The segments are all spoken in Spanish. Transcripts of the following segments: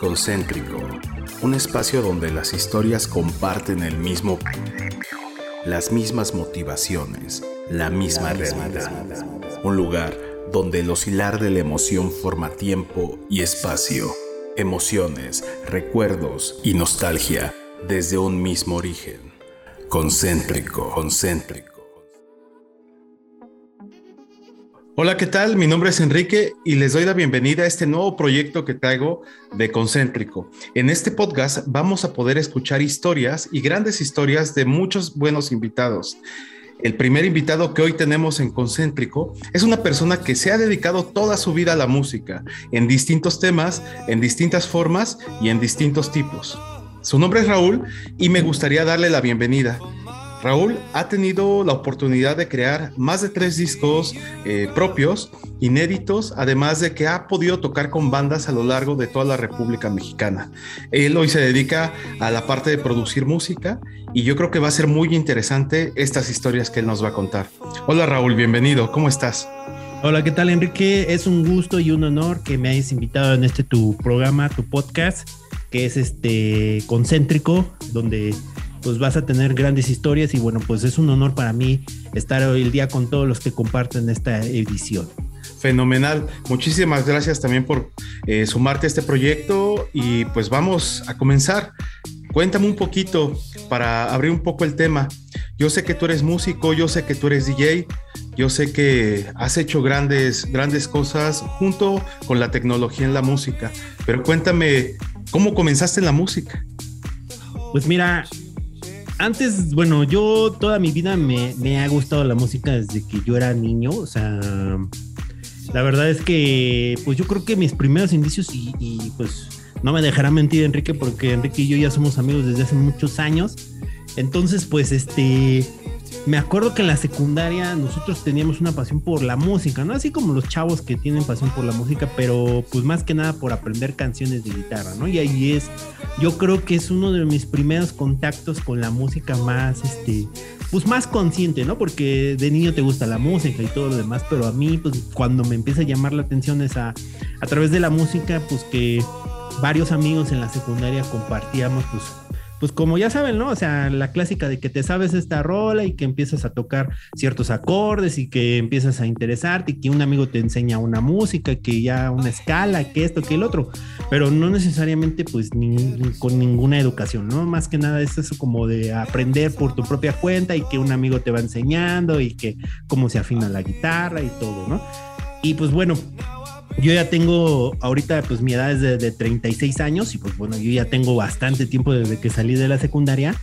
Concéntrico, un espacio donde las historias comparten el mismo las mismas motivaciones, la misma realidad. Un lugar donde el oscilar de la emoción forma tiempo y espacio, emociones, recuerdos y nostalgia desde un mismo origen. Concéntrico, concéntrico. Hola, ¿qué tal? Mi nombre es Enrique y les doy la bienvenida a este nuevo proyecto que traigo de Concéntrico. En este podcast vamos a poder escuchar historias y grandes historias de muchos buenos invitados. El primer invitado que hoy tenemos en Concéntrico es una persona que se ha dedicado toda su vida a la música, en distintos temas, en distintas formas y en distintos tipos. Su nombre es Raúl y me gustaría darle la bienvenida. Raúl ha tenido la oportunidad de crear más de tres discos eh, propios, inéditos, además de que ha podido tocar con bandas a lo largo de toda la República Mexicana. Él hoy se dedica a la parte de producir música y yo creo que va a ser muy interesante estas historias que él nos va a contar. Hola Raúl, bienvenido, ¿cómo estás? Hola, ¿qué tal Enrique? Es un gusto y un honor que me hayas invitado en este tu programa, tu podcast, que es este concéntrico, donde pues vas a tener grandes historias y bueno, pues es un honor para mí estar hoy el día con todos los que comparten esta edición. Fenomenal. Muchísimas gracias también por eh, sumarte a este proyecto y pues vamos a comenzar. Cuéntame un poquito para abrir un poco el tema. Yo sé que tú eres músico, yo sé que tú eres DJ, yo sé que has hecho grandes, grandes cosas junto con la tecnología en la música, pero cuéntame, ¿cómo comenzaste en la música? Pues mira, antes, bueno, yo toda mi vida me, ha gustado la música desde que yo era niño. O sea, la verdad es que, pues yo creo que mis primeros indicios, y, y pues no me dejará mentir Enrique, porque Enrique y yo ya somos amigos desde hace muchos años. Entonces, pues este, me acuerdo que en la secundaria nosotros teníamos una pasión por la música, ¿no? Así como los chavos que tienen pasión por la música, pero pues más que nada por aprender canciones de guitarra, ¿no? Y ahí es, yo creo que es uno de mis primeros contactos con la música más, este, pues más consciente, ¿no? Porque de niño te gusta la música y todo lo demás, pero a mí, pues cuando me empieza a llamar la atención es a, a través de la música, pues que varios amigos en la secundaria compartíamos, pues pues como ya saben, ¿no? O sea, la clásica de que te sabes esta rola y que empiezas a tocar ciertos acordes y que empiezas a interesarte y que un amigo te enseña una música, que ya una escala, que esto, que el otro, pero no necesariamente pues con ninguna educación, ¿no? Más que nada es eso como de aprender por tu propia cuenta y que un amigo te va enseñando y que cómo se afina la guitarra y todo, ¿no? Y pues bueno, yo ya tengo, ahorita pues mi edad es de, 36 años y pues bueno, yo ya tengo bastante tiempo desde que salí de la secundaria.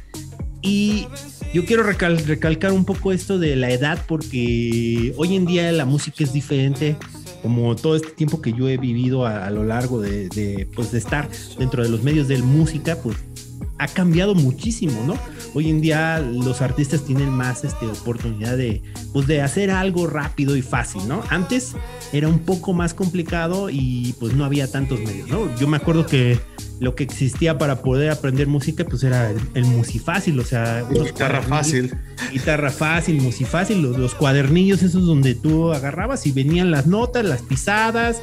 Y yo quiero recalcar un poco esto de la edad porque hoy en día la música es diferente como todo este tiempo que yo he vivido a, lo largo de, de, pues, de estar dentro de los medios de música, pues ha cambiado muchísimo, ¿no? Hoy en día los artistas tienen más este, oportunidad de, pues, de hacer algo rápido y fácil, ¿no? Antes era un poco más complicado y pues no había tantos medios, ¿no? Yo me acuerdo que lo que existía para poder aprender música pues era el, musifácil, o sea... Guitarra fácil. Guitarra fácil, musifácil, los, los cuadernillos esos donde tú agarrabas y venían las notas, las pisadas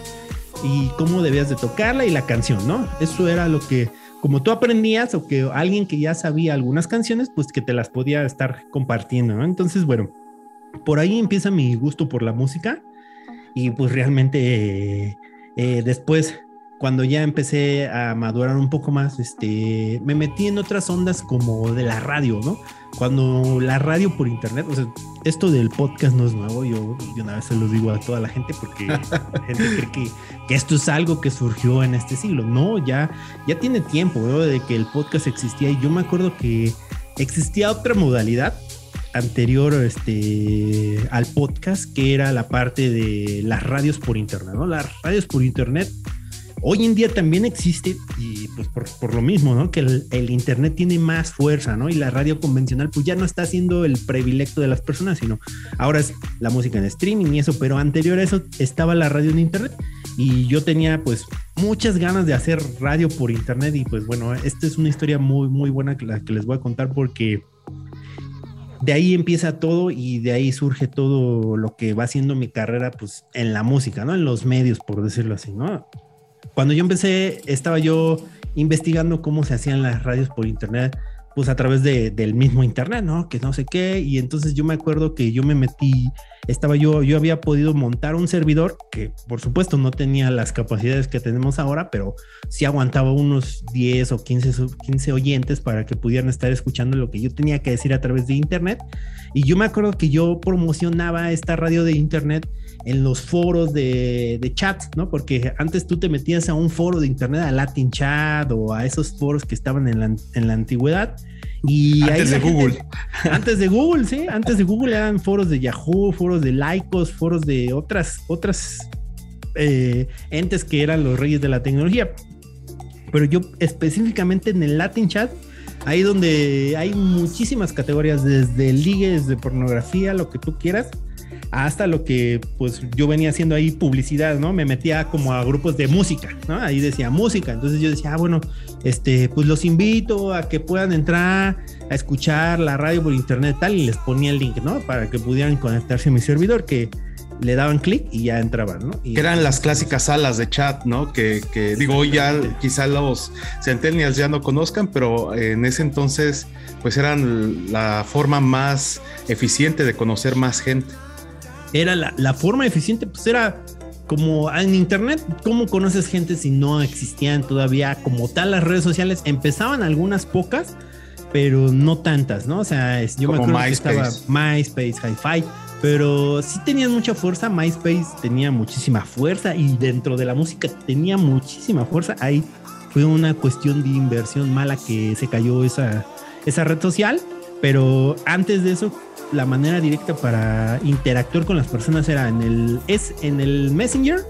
y cómo debías de tocarla y la canción, ¿no? Eso era lo que como tú aprendías o que alguien que ya sabía algunas canciones, pues que te las podía estar compartiendo, ¿no? Entonces, bueno, por ahí empieza mi gusto por la música y pues realmente eh, después cuando ya empecé a madurar un poco más, este, me metí en otras ondas como de la radio, ¿no? Cuando la radio por internet, o sea, esto del podcast no es nuevo, yo, una vez se lo digo a toda la gente porque la gente cree que, que, esto es algo que surgió en este siglo. No, ya, ya tiene tiempo, ¿no? De que el podcast existía y yo me acuerdo que existía otra modalidad anterior este, al podcast, que era la parte de las radios por internet, ¿no? Las radios por internet hoy en día también existe, y pues por, lo mismo, ¿no? Que el, internet tiene más fuerza, ¿no? Y la radio convencional, pues ya no está siendo el privilegio de las personas, sino ahora es la música en streaming y eso, pero anterior a eso estaba la radio en internet y yo tenía pues muchas ganas de hacer radio por internet y pues bueno, esta es una historia muy, muy buena que, la que les voy a contar porque de ahí empieza todo y de ahí surge todo lo que va haciendo mi carrera pues en la música, ¿no? En los medios, por decirlo así, ¿no? Cuando yo empecé, estaba yo investigando cómo se hacían las radios por internet, pues a través de, del mismo internet, ¿no? Que no sé qué. Y entonces yo me acuerdo que yo me metí estaba yo, yo había podido montar un servidor que por supuesto no tenía las capacidades que tenemos ahora, pero sí aguantaba unos 10 o 15, 15 oyentes para que pudieran estar escuchando lo que yo tenía que decir a través de internet. Y yo me acuerdo que yo promocionaba esta radio de internet en los foros de, de chat, ¿no? Porque antes tú te metías a un foro de internet, a Latin Chat o a esos foros que estaban en la, en la antigüedad y antes de Google. antes de Google, sí. Antes de Google eran foros de Yahoo, foros de Lycos, foros de otras, otras eh, entes que eran los reyes de la tecnología. Pero yo específicamente en el Latin Chat, ahí donde hay muchísimas categorías, desde ligue, desde pornografía, lo que tú quieras hasta lo que pues yo venía haciendo ahí publicidad, ¿no? Me metía como a grupos de música, ¿no? Ahí decía música, entonces yo decía, ah, bueno, este, pues los invito a que puedan entrar a escuchar la radio por internet tal y les ponía el link, ¿no? Para que pudieran conectarse a mi servidor que le daban clic y ya entraban, ¿no? que eran las clásicas salas de chat, ¿no? Que, que digo, hoy ya quizá los centennials ya no conozcan, pero en ese entonces pues eran la forma más eficiente de conocer más gente era la, forma eficiente, pues era como en internet, ¿cómo conoces gente si no existían todavía como tal las redes sociales? Empezaban algunas pocas, pero no tantas, ¿no? O sea, yo me acuerdo que estaba MySpace, Hi-Fi, pero sí tenían mucha fuerza. MySpace tenía muchísima fuerza y dentro de la música tenía muchísima fuerza. Ahí fue una cuestión de inversión mala que se cayó esa, esa red social, pero antes de eso la manera directa para interactuar con las personas era en el, es en el Messenger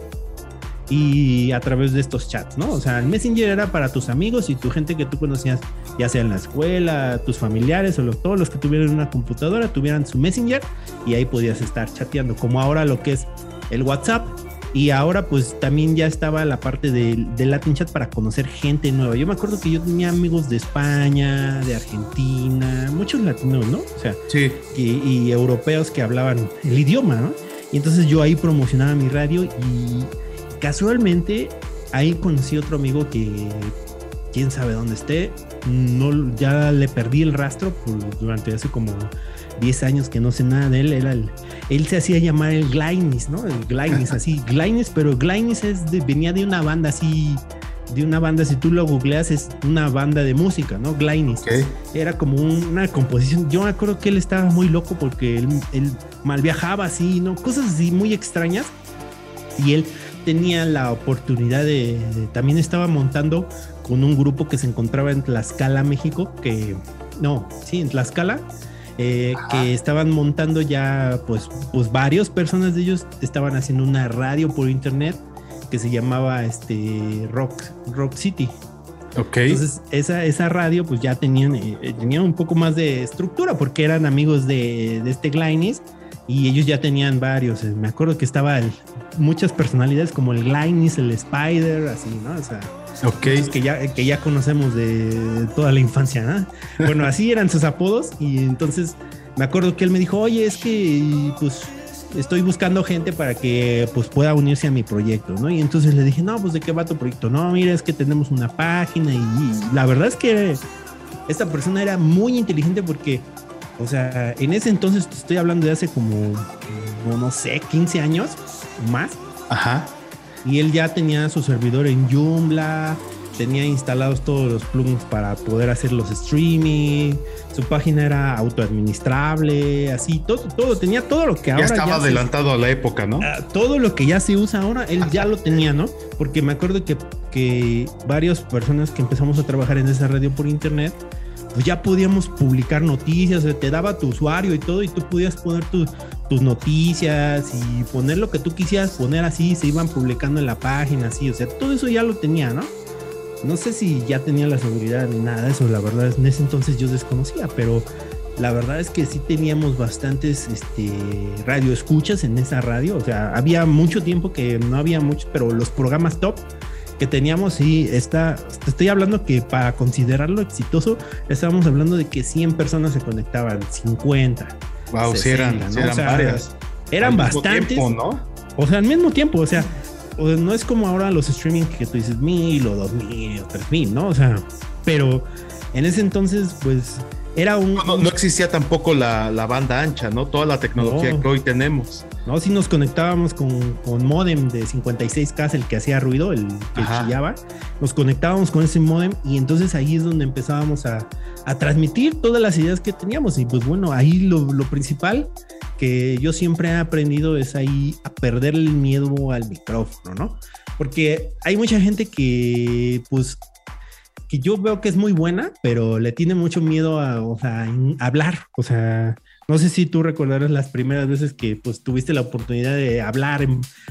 y a través de estos chats, ¿no? O sea, el Messenger era para tus amigos y tu gente que tú conocías, ya sea en la escuela, tus familiares o todos los que tuvieran una computadora tuvieran su Messenger y ahí podías estar chateando, como ahora lo que es el WhatsApp y ahora pues también ya estaba la parte del de Latin Chat para conocer gente nueva. Yo me acuerdo que yo tenía amigos de España, de Argentina, muchos latinos, ¿no? O sea, sí. y, europeos que hablaban el idioma, ¿no? Y entonces yo ahí promocionaba mi radio y casualmente ahí conocí otro amigo que quién sabe dónde esté, no, ya le perdí el rastro durante hace como 10 años que no sé nada de él, era el, él se hacía llamar el Glainis, ¿no? El Glainis, así, Glainis, pero Glainis es venía de una banda así, de una banda, si tú lo googleas, es una banda de música, ¿no? Glainis. Era como una composición. Yo me acuerdo que él estaba muy loco porque él, mal viajaba así, ¿no? Cosas así muy extrañas. Y él tenía la oportunidad de, también estaba montando con un grupo que se encontraba en Tlaxcala, México, que no, sí, en Tlaxcala, eh, que estaban montando ya, pues, pues varios personas de ellos estaban haciendo una radio por internet que se llamaba este Rock, Rock City. Ok. Entonces, esa, esa radio, pues ya tenían, eh, tenían un poco más de estructura porque eran amigos de, de este Glainis y ellos ya tenían varios. Eh, me acuerdo que estaba muchas personalidades como el Glainis, el Spider, así, ¿no? O sea, Okay. Que ya, que ya conocemos de toda la infancia, ¿no? Bueno, así eran sus apodos y entonces me acuerdo que él me dijo, oye, es que pues estoy buscando gente para que pues pueda unirse a mi proyecto, ¿no? Y entonces le dije, no, pues de qué va tu proyecto, no, mira, es que tenemos una página y, la verdad es que esta persona era muy inteligente porque, o sea, en ese entonces estoy hablando de hace como, no sé, 15 años más. Ajá y él ya tenía su servidor en Joomla, tenía instalados todos los plugins para poder hacer los streaming, su página era autoadministrable, así, todo, todo, tenía todo lo que ahora. Ya estaba adelantado a la época, ¿no? Ah, todo lo que ya se usa ahora, él ya lo tenía, ¿no? Porque me acuerdo que, que varias personas que empezamos a trabajar en esa radio por internet, pues ya podíamos publicar noticias, te daba tu usuario y todo, y tú podías poner tus noticias y poner lo que tú quisieras poner así, se iban publicando en la página, así, o sea, todo eso ya lo tenía, ¿no? No sé si ya tenía la seguridad ni nada de eso, la verdad, en ese entonces yo desconocía, pero la verdad es que sí teníamos bastantes este, radio escuchas en esa radio, o sea, había mucho tiempo que no había mucho, pero los programas top que teníamos, sí, está, estoy hablando que para considerarlo exitoso, estábamos hablando de que 100 personas se conectaban, 50. Wow, 60, eran, varias. Eran bastantes. ¿no? O sea, al mismo tiempo, o sea, no es como ahora los streaming que tú dices mil o dos mil o tres mil, ¿no? O sea, pero en ese entonces, pues era un... No, existía tampoco la, banda ancha, ¿no? Toda la tecnología que hoy tenemos. No, si nos conectábamos con, con modem de 56K, el que hacía ruido, el que chillaba, nos conectábamos con ese modem y entonces ahí es donde empezábamos a, a transmitir todas las ideas que teníamos. Y pues bueno, ahí lo, lo principal que yo siempre he aprendido es ahí a perder el miedo al micrófono, ¿no? Porque hay mucha gente que pues que yo veo que es muy buena, pero le tiene mucho miedo a, hablar. O sea, no sé si tú recordarás las primeras veces que pues tuviste la oportunidad de hablar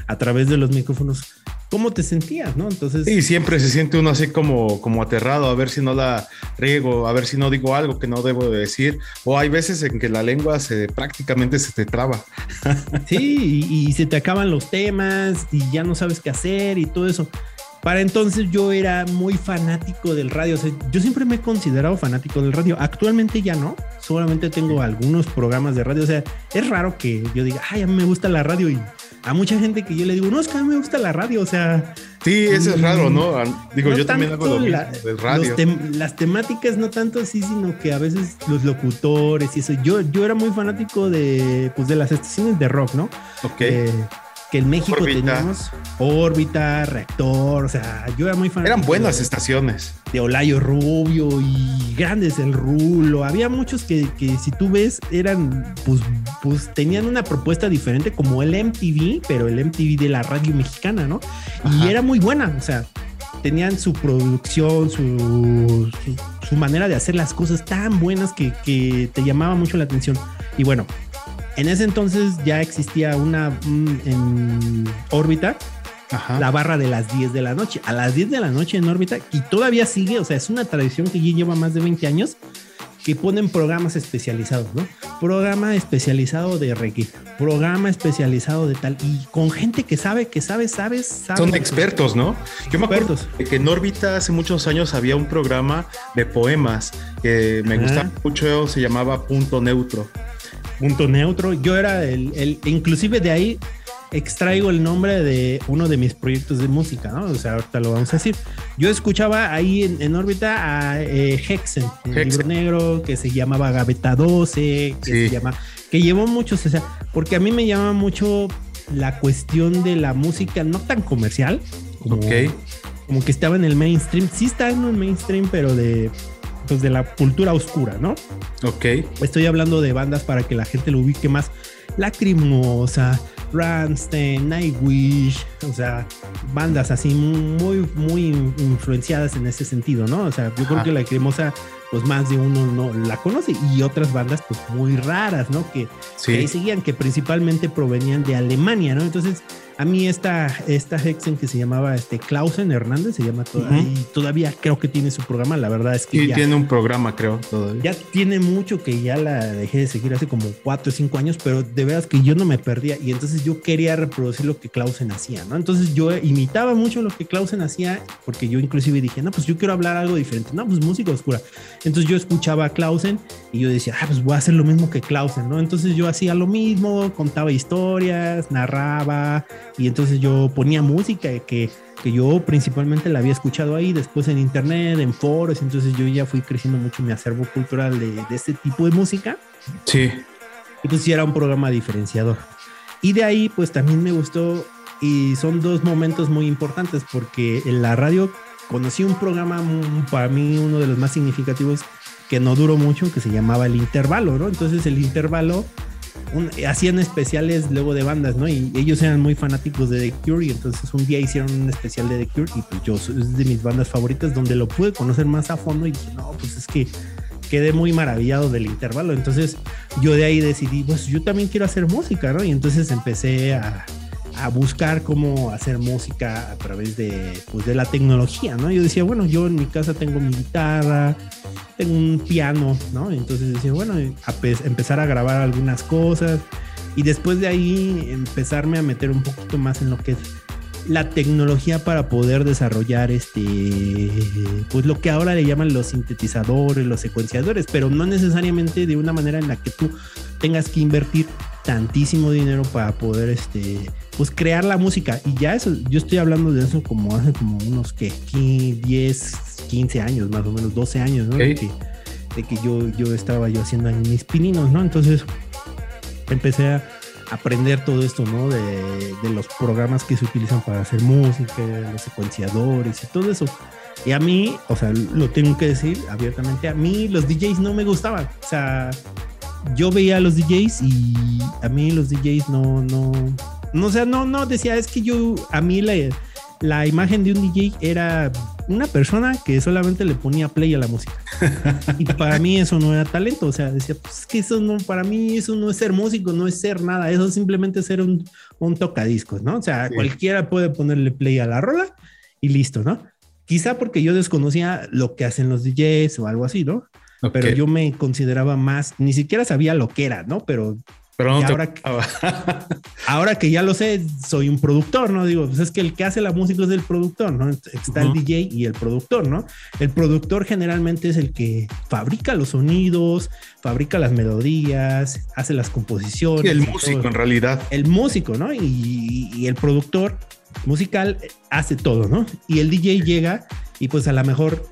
a través de los micrófonos. ¿Cómo te sentías, no? Entonces. Sí, siempre se siente uno así como, como aterrado, a ver si no la riego, a ver si no digo algo que no debo de decir. O hay veces en que la lengua se prácticamente se te traba. Sí, y, y se te acaban los temas y ya no sabes qué hacer y todo eso. Para entonces yo era muy fanático del radio. yo siempre me he considerado fanático del radio. Actualmente ya no. Solamente tengo algunos programas de radio. O sea, es raro que yo diga, ay, a mí me gusta la radio. Y a mucha gente que yo le digo, no, es que a mí me gusta la radio. O sea. Sí, eso es raro, ¿no? Digo, yo también hago lo mismo del radio. las temáticas no tanto así, sino que a veces los locutores y eso. Yo, yo era muy fanático de, pues, de las estaciones de rock, ¿no? Ok. Eh, que en México teníamos órbita, reactor, o sea, yo era muy fan. Eran buenas estaciones. De Olayo Rubio y grandes el Rulo. Había muchos que, que, si tú ves eran, pues, pues tenían una propuesta diferente como el MTV, pero el MTV de la radio mexicana, ¿no? Y era muy buena, o sea, tenían su producción, su, su, manera de hacer las cosas tan buenas que, que te llamaba mucho la atención. Y bueno, en ese entonces ya existía una en órbita, la barra de las 10 de la noche. A las 10 de la noche en órbita, y todavía sigue, o sea, es una tradición que ya lleva más de 20 años, que ponen programas especializados, ¿no? Programa especializado de reggae, programa especializado de tal, y con gente que sabe, que sabe, sabe, sabe. Son expertos, ¿no? Yo me acuerdo que en órbita hace muchos años había un programa de poemas que me gustaba mucho, se llamaba Punto Neutro punto neutro. Yo era el, el, inclusive de ahí extraigo el nombre de uno de mis proyectos de música, ¿no? O sea, ahorita lo vamos a decir. Yo escuchaba ahí en, órbita a eh, Hexen, el libro negro, que se llamaba Gaveta 12, que se llama, que llevó muchos, o sea, porque a mí me llama mucho la cuestión de la música no tan comercial, como, como que estaba en el mainstream, sí está en el mainstream, pero de pues, de la cultura oscura, ¿no? Ok. Estoy hablando de bandas para que la gente lo ubique más. Lacrimosa, Rammstein, Nightwish, o sea, bandas así muy, muy influenciadas en ese sentido, ¿no? O sea, yo creo que Lacrimosa, pues más de uno no la conoce y otras bandas, pues muy raras, ¿no? Que, que ahí seguían, que principalmente provenían de Alemania, ¿no? Entonces, a mí esta, esta Hexen que se llamaba este Clausen Hernández, se llama todavía, todavía creo que tiene su programa, la verdad es que sí, tiene un programa creo todavía. Ya tiene mucho que ya la dejé de seguir hace como cuatro o cinco años, pero de veras que yo no me perdía y entonces yo quería reproducir lo que Clausen hacía, ¿no? Entonces yo imitaba mucho lo que Clausen hacía porque yo inclusive dije, no, pues yo quiero hablar algo diferente, no, pues música oscura. Entonces yo escuchaba a Clausen y yo decía, ah, pues voy a hacer lo mismo que Clausen, ¿no? Entonces yo hacía lo mismo, contaba historias, narraba, y entonces yo ponía música que, que yo principalmente la había escuchado ahí, después en internet, en foros, entonces yo ya fui creciendo mucho mi acervo cultural de, de este tipo de música. Sí. Y pues sí era un programa diferenciador. Y de ahí pues también me gustó y son dos momentos muy importantes porque en la radio conocí un programa para mí uno de los más significativos que no duró mucho que se llamaba el intervalo, ¿no? Entonces el intervalo hacían especiales luego de bandas, ¿no? Y ellos eran muy fanáticos de The Cure y entonces un día hicieron un especial de The Cure y pues yo es de mis bandas favoritas donde lo pude conocer más a fondo y dije, no, pues es que quedé muy maravillado del intervalo. Entonces yo de ahí decidí, pues yo también quiero hacer música, ¿no? Y entonces empecé a, a buscar cómo hacer música a través de, pues, de la tecnología, ¿no? Yo decía, bueno, yo en mi casa tengo mi guitarra, tengo un piano, ¿no? Entonces decía, bueno, empezar a grabar algunas cosas y después de ahí empezarme a meter un poquito más en lo que es la tecnología para poder desarrollar este pues lo que ahora le llaman los sintetizadores, los secuenciadores, pero no necesariamente de una manera en la que tú tengas que invertir tantísimo dinero para poder este pues crear la música y ya eso yo estoy hablando de eso como hace como unos que 10 15 años más o menos 12 años ¿no? de, que, de que yo yo estaba yo haciendo mis pininos no entonces empecé a aprender todo esto, ¿no? De, de, los programas que se utilizan para hacer música, los secuenciadores y todo eso. Y a mí, o sea, lo tengo que decir abiertamente, a mí los DJs no me gustaban. O sea, yo veía a los DJs y a mí los DJs no, no, no, o sea, no, no, decía, es que yo, a mí la, la imagen de un DJ era una persona que solamente le ponía play a la música. y para mí eso no era talento. O sea, decía, pues que eso no, para mí eso no es ser músico, no es ser nada. Eso es simplemente ser un, un tocadiscos, ¿no? O sea, cualquiera puede ponerle play a la rola y listo, ¿no? Quizá porque yo desconocía lo que hacen los DJs o algo así, ¿no? Pero yo me consideraba más, ni siquiera sabía lo que era, ¿no? Pero pero ahora, ahora, que ya lo sé, soy un productor, ¿no? Digo, pues es que el que hace la música es el productor, ¿no? Está el DJ y el productor, ¿no? El productor generalmente es el que fabrica los sonidos, fabrica las melodías, hace las composiciones. el músico en realidad. El músico, ¿no? Y, y el productor musical hace todo, ¿no? Y el DJ llega y pues a lo mejor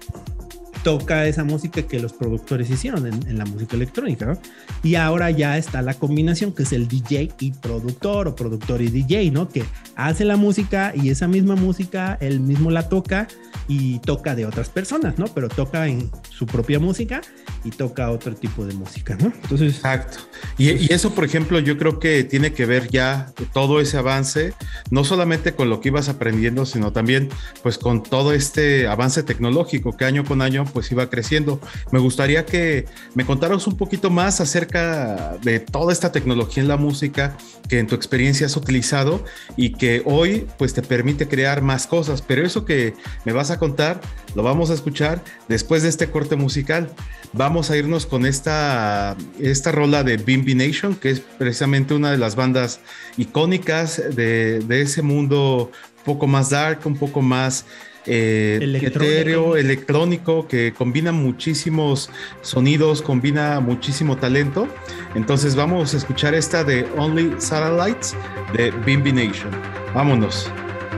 toca esa música que los productores hicieron en, la música electrónica. Y ahora ya está la combinación que es el DJ y productor o productor y DJ, ¿no? Que hace la música y esa misma música él mismo la toca y toca de otras personas, ¿no? Pero toca en su propia música y toca otro tipo de música, ¿no? Entonces. Exacto. Y, y eso, por ejemplo, yo creo que tiene que ver ya todo ese avance, no solamente con lo que ibas aprendiendo, sino también pues con todo este avance tecnológico que año con año pues iba creciendo. Me gustaría que me contaras un poquito más acerca de toda esta tecnología en la música que en tu experiencia has utilizado y que hoy pues te permite crear más cosas, pero eso que me vas a contar lo vamos a escuchar después de este corte musical. Vamos a irnos con esta, esta rola de Bimbi Nation, que es precisamente una de las bandas icónicas de, de ese mundo un poco más dark, un poco más eh, etéreo, electrónico, que combina muchísimos sonidos, combina muchísimo talento. Entonces vamos a escuchar esta de Only Satellites de Bimbi Nation. Vámonos.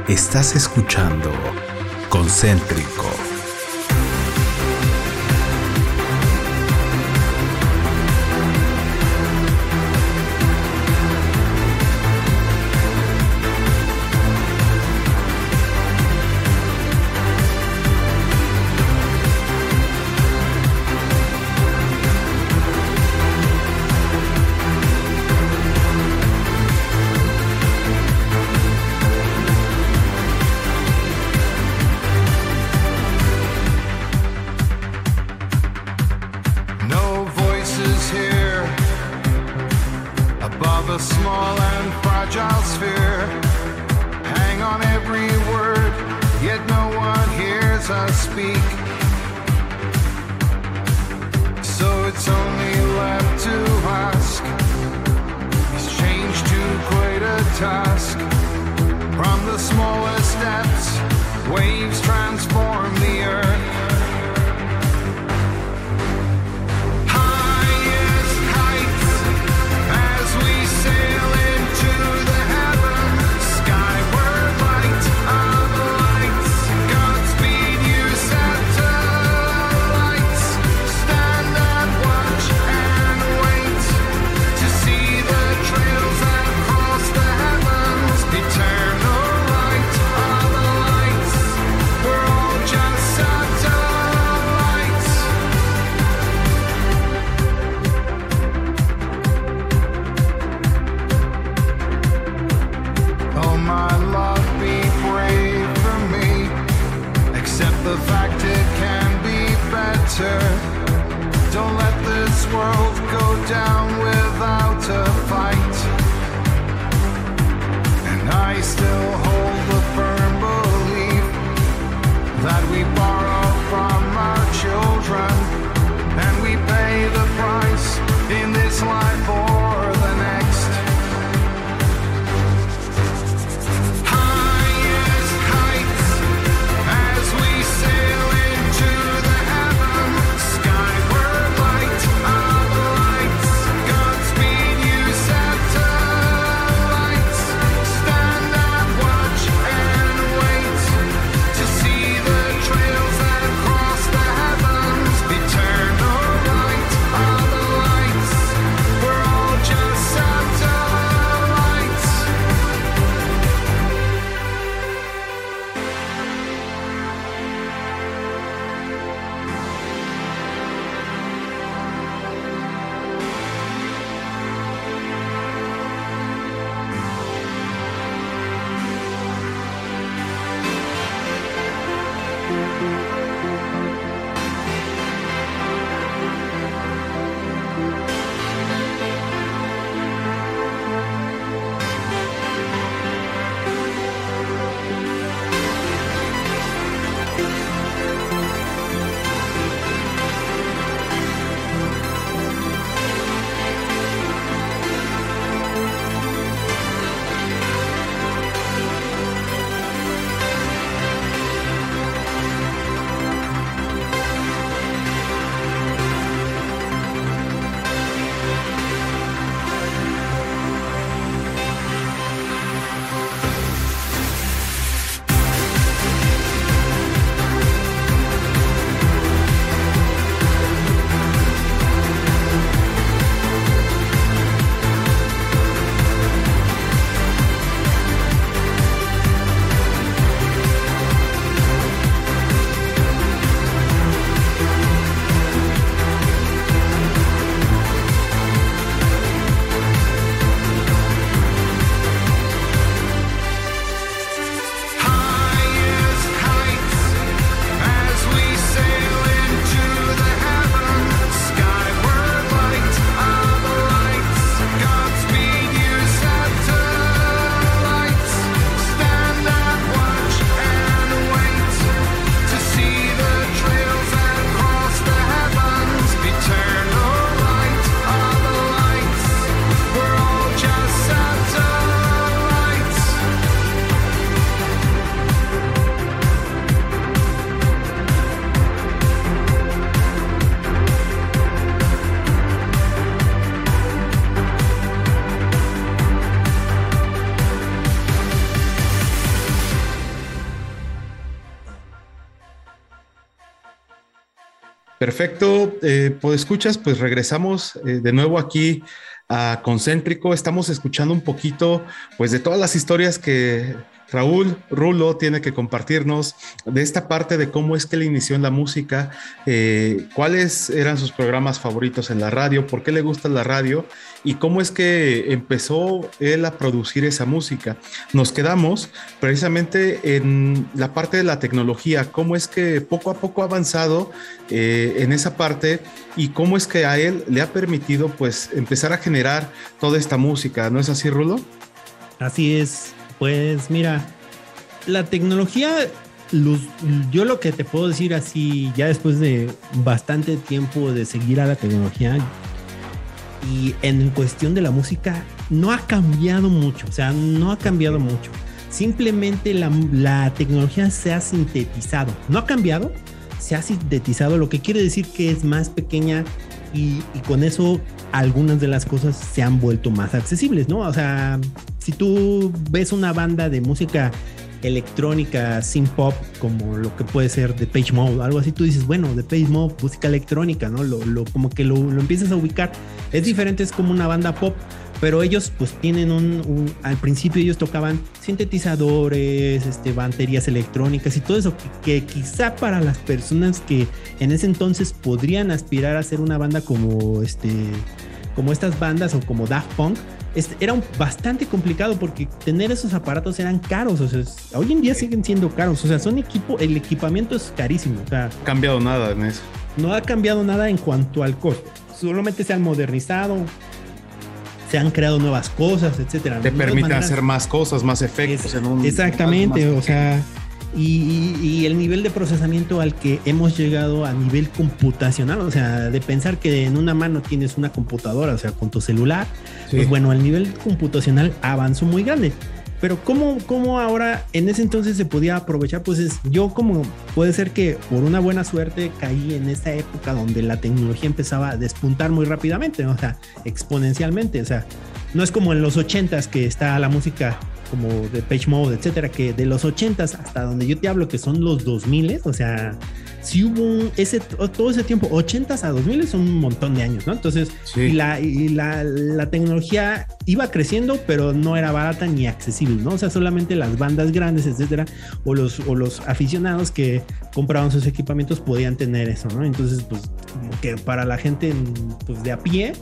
Estás escuchando Concéntrico. Perfecto, eh, pues escuchas, pues regresamos eh, de nuevo aquí a Concéntrico. Estamos escuchando un poquito, pues, de todas las historias que Raúl Rulo tiene que compartirnos de esta parte de cómo es que él inició en la música, eh, cuáles eran sus programas favoritos en la radio, por qué le gusta la radio y cómo es que empezó él a producir esa música. Nos quedamos precisamente en la parte de la tecnología, cómo es que poco a poco ha avanzado eh, en esa parte y cómo es que a él le ha permitido pues empezar a generar toda esta música, ¿no es así, Rulo? Así es. Pues mira, la tecnología, yo lo que te puedo decir así, ya después de bastante tiempo de seguir a la tecnología, y en cuestión de la música, no ha cambiado mucho, o sea, no ha cambiado mucho. Simplemente la, tecnología se ha sintetizado, no ha cambiado, se ha sintetizado, lo que quiere decir que es más pequeña y, y, con eso algunas de las cosas se han vuelto más accesibles, ¿no? O sea, si tú ves una banda de música electrónica, sin pop, como lo que puede ser de Page Mode, algo así, tú dices, bueno, de Page Mode, música electrónica, ¿no? Lo, lo como que lo, lo, empiezas a ubicar. Es diferente, es como una banda pop, pero ellos pues tienen un, al principio ellos tocaban sintetizadores, este, baterías electrónicas y todo eso, que, que, quizá para las personas que en ese entonces podrían aspirar a ser una banda como este, como estas bandas o como Daft Punk, era bastante complicado porque tener esos aparatos eran caros. O sea, hoy en día siguen siendo caros. O sea, son equipo, el equipamiento es carísimo. O sea, ha cambiado nada en eso. No ha cambiado nada en cuanto al costo. Solamente se han modernizado, se han creado nuevas cosas, etcétera. Te permiten hacer más cosas, más efectos en un. Exactamente. o sea y, el nivel de procesamiento al que hemos llegado a nivel computacional, o sea, de pensar que en una mano tienes una computadora, o sea, con tu celular, pues bueno, el nivel computacional avanzó muy grande. Pero ¿cómo, ¿cómo ahora en ese entonces se podía aprovechar? Pues es, yo como puede ser que por una buena suerte caí en esta época donde la tecnología empezaba a despuntar muy rápidamente, o sea, exponencialmente, o sea, no es como en los ochentas que está la música como de Page Mode, etcétera, que de los 80s hasta donde yo te hablo, que son los 2000, o sea, si hubo ese, todo ese tiempo, 80s a 2000 son un montón de años, ¿no? Entonces, y, la, y la, la, tecnología iba creciendo, pero no era barata ni accesible, ¿no? O sea, solamente las bandas grandes, etcétera, o los, o los aficionados que compraban sus equipamientos podían tener eso, ¿no? Entonces, pues, como que para la gente pues, de a pie,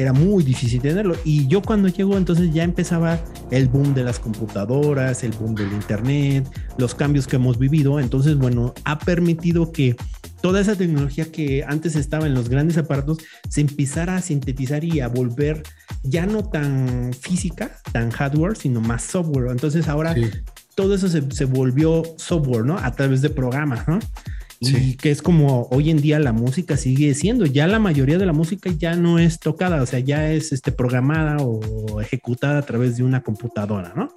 era muy difícil tenerlo. Y yo cuando llegó entonces ya empezaba el boom de las computadoras, el boom del Internet, los cambios que hemos vivido. Entonces, bueno, ha permitido que toda esa tecnología que antes estaba en los grandes aparatos se empezara a sintetizar y a volver ya no tan física, tan hardware, sino más software. Entonces ahora todo eso se, se, volvió software, ¿no? A través de programas, ¿no? Y que es como hoy en día la música sigue siendo, ya la mayoría de la música ya no es tocada, o sea, ya es este, programada o ejecutada a través de una computadora, ¿no?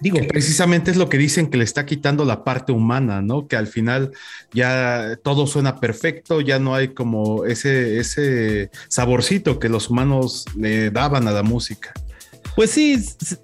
Digo, precisamente es lo que dicen que le está quitando la parte humana, ¿no? Que al final ya todo suena perfecto, ya no hay como ese, ese saborcito que los humanos le daban a la música. Pues sí,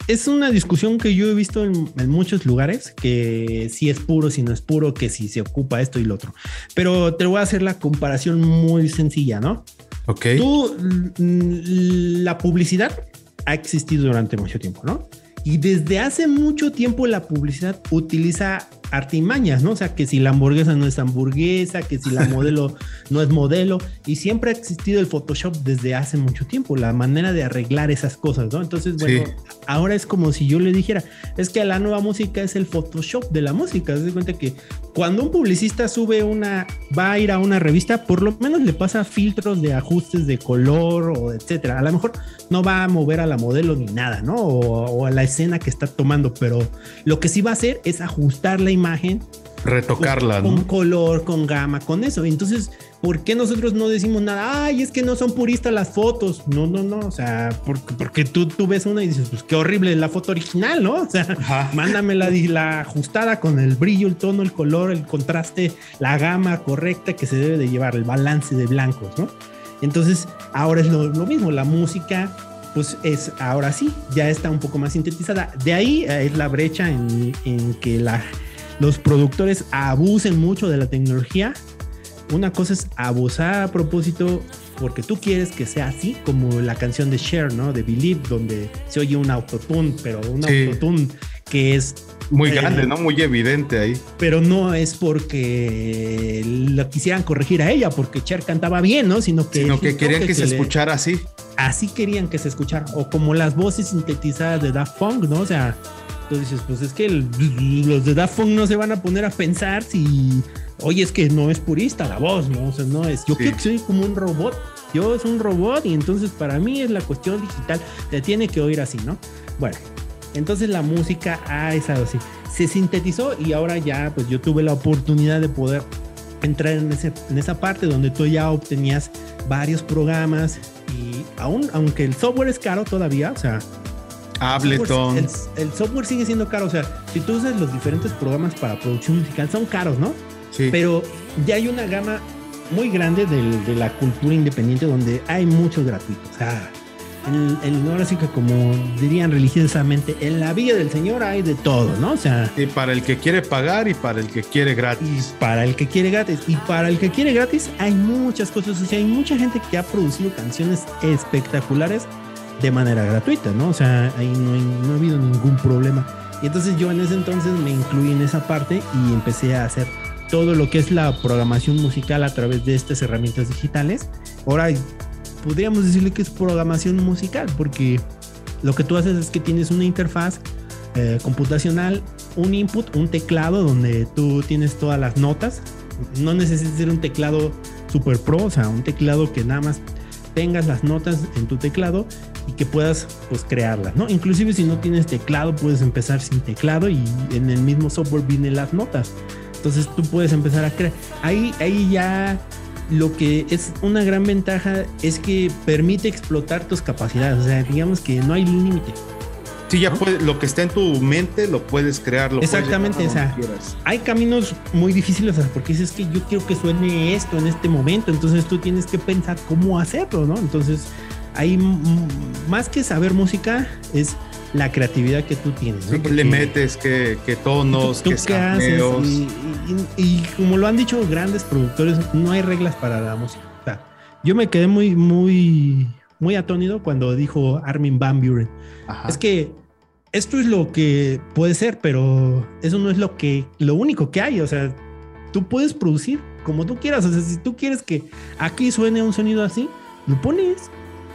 es, una discusión que yo he visto en, muchos lugares, que si es puro, si no es puro, que si se ocupa esto y lo otro. Pero te voy a hacer la comparación muy sencilla, ¿no? Ok. Tú, la publicidad ha existido durante mucho tiempo, ¿no? Y desde hace mucho tiempo la publicidad utiliza artimañas, ¿no? O sea, que si la hamburguesa no es hamburguesa, que si la modelo no es modelo, y siempre ha existido el Photoshop desde hace mucho tiempo, la manera de arreglar esas cosas, ¿no? Entonces, bueno, ahora es como si yo le dijera, es que la nueva música es el Photoshop de la música, se cuenta que cuando un publicista sube una, va a ir a una revista, por lo menos le pasa filtros de ajustes de color o etcétera, a lo mejor no va a mover a la modelo ni nada, ¿no? O, o a la escena que está tomando, pero lo que sí va a hacer es ajustar la imagen imagen. Retocarla, con, color, con gama, con eso. Entonces, ¿por qué nosotros no decimos nada? Ay, es que no son puristas las fotos. No, no, no. O sea, porque, porque tú, tú ves una y dices, pues qué horrible la foto original, ¿no? O sea, mándame la, la ajustada con el brillo, el tono, el color, el contraste, la gama correcta que se debe de llevar, el balance de blancos, ¿no? Entonces, ahora es lo, mismo. La música pues es ahora sí, ya está un poco más sintetizada. De ahí es la brecha en, en que la, los productores abusen mucho de la tecnología una cosa es abusar a propósito porque tú quieres que sea así, como la canción de Cher, ¿no? De Believe, donde se oye un autotune, pero un autotune que es muy eh, grande, ¿no? Muy evidente ahí. Pero no es porque lo quisieran corregir a ella, porque Cher cantaba bien, ¿no? Sino que, Sino que querían que, se escuchara así. Así querían que se escuchara. O como las voces sintetizadas de Daft Punk, ¿no? O sea, tú dices, pues es que los de Daft Punk no se van a poner a pensar si, oye, es que no es purista la voz, ¿no? O sea, no es, yo quiero que soy como un robot. Yo es un robot y entonces para mí es la cuestión digital, te tiene que oír así, ¿no? Bueno, entonces la música ha estado así. Se sintetizó y ahora ya pues yo tuve la oportunidad de poder entrar en, ese, en esa parte donde tú ya obtenías varios programas y aún, aunque el software es caro todavía, o sea... Ableton. El, el, software sigue siendo caro, o sea, si tú usas los diferentes programas para producción musical, son caros, ¿no? Sí. Pero ya hay una gama muy grande de, de la cultura independiente donde hay muchos gratuitos. O sea, en, en, ahora sí que como dirían religiosamente, en la vida del Señor hay de todo, ¿no? O sea... Y para el que quiere pagar y para el que quiere gratis. para el que quiere gratis. Y para el que quiere gratis hay muchas cosas. O sea, hay mucha gente que ha producido canciones espectaculares de manera gratuita, ¿no? O sea, ahí no, ha habido ningún problema. Y entonces yo en ese entonces me incluí en esa parte y empecé a hacer todo lo que es la programación musical a través de estas herramientas digitales. Ahora podríamos decirle que es programación musical, porque lo que tú haces es que tienes una interfaz eh, computacional, un input, un teclado donde tú tienes todas las notas. No necesitas ser un teclado super pro, o sea, un teclado que nada más tengas las notas en tu teclado y que puedas pues crearlas, ¿no? Inclusive si no tienes teclado puedes empezar sin teclado y en el mismo software vienen las notas. Entonces tú puedes empezar a crear. Ahí, ahí ya lo que es una gran ventaja es que permite explotar tus capacidades. O sea, digamos que no hay límite. Sí, ya lo que está en tu mente lo puedes crear. Lo Exactamente, o sea, hay caminos muy difíciles porque dices que yo quiero que suene esto en este momento, entonces tú tienes que pensar cómo hacerlo, ¿no? Entonces, hay más que saber música, es la creatividad que tú tienes. ¿no? le metes, que tonos, que Y, como lo han dicho grandes productores, no hay reglas para la música. yo me quedé muy, muy, muy atónido cuando dijo Armin Van Buren. Es que esto es lo que puede ser, pero eso no es lo que, lo único que hay. O sea, tú puedes producir como tú quieras. O sea, si tú quieres que aquí suene un sonido así, lo pones.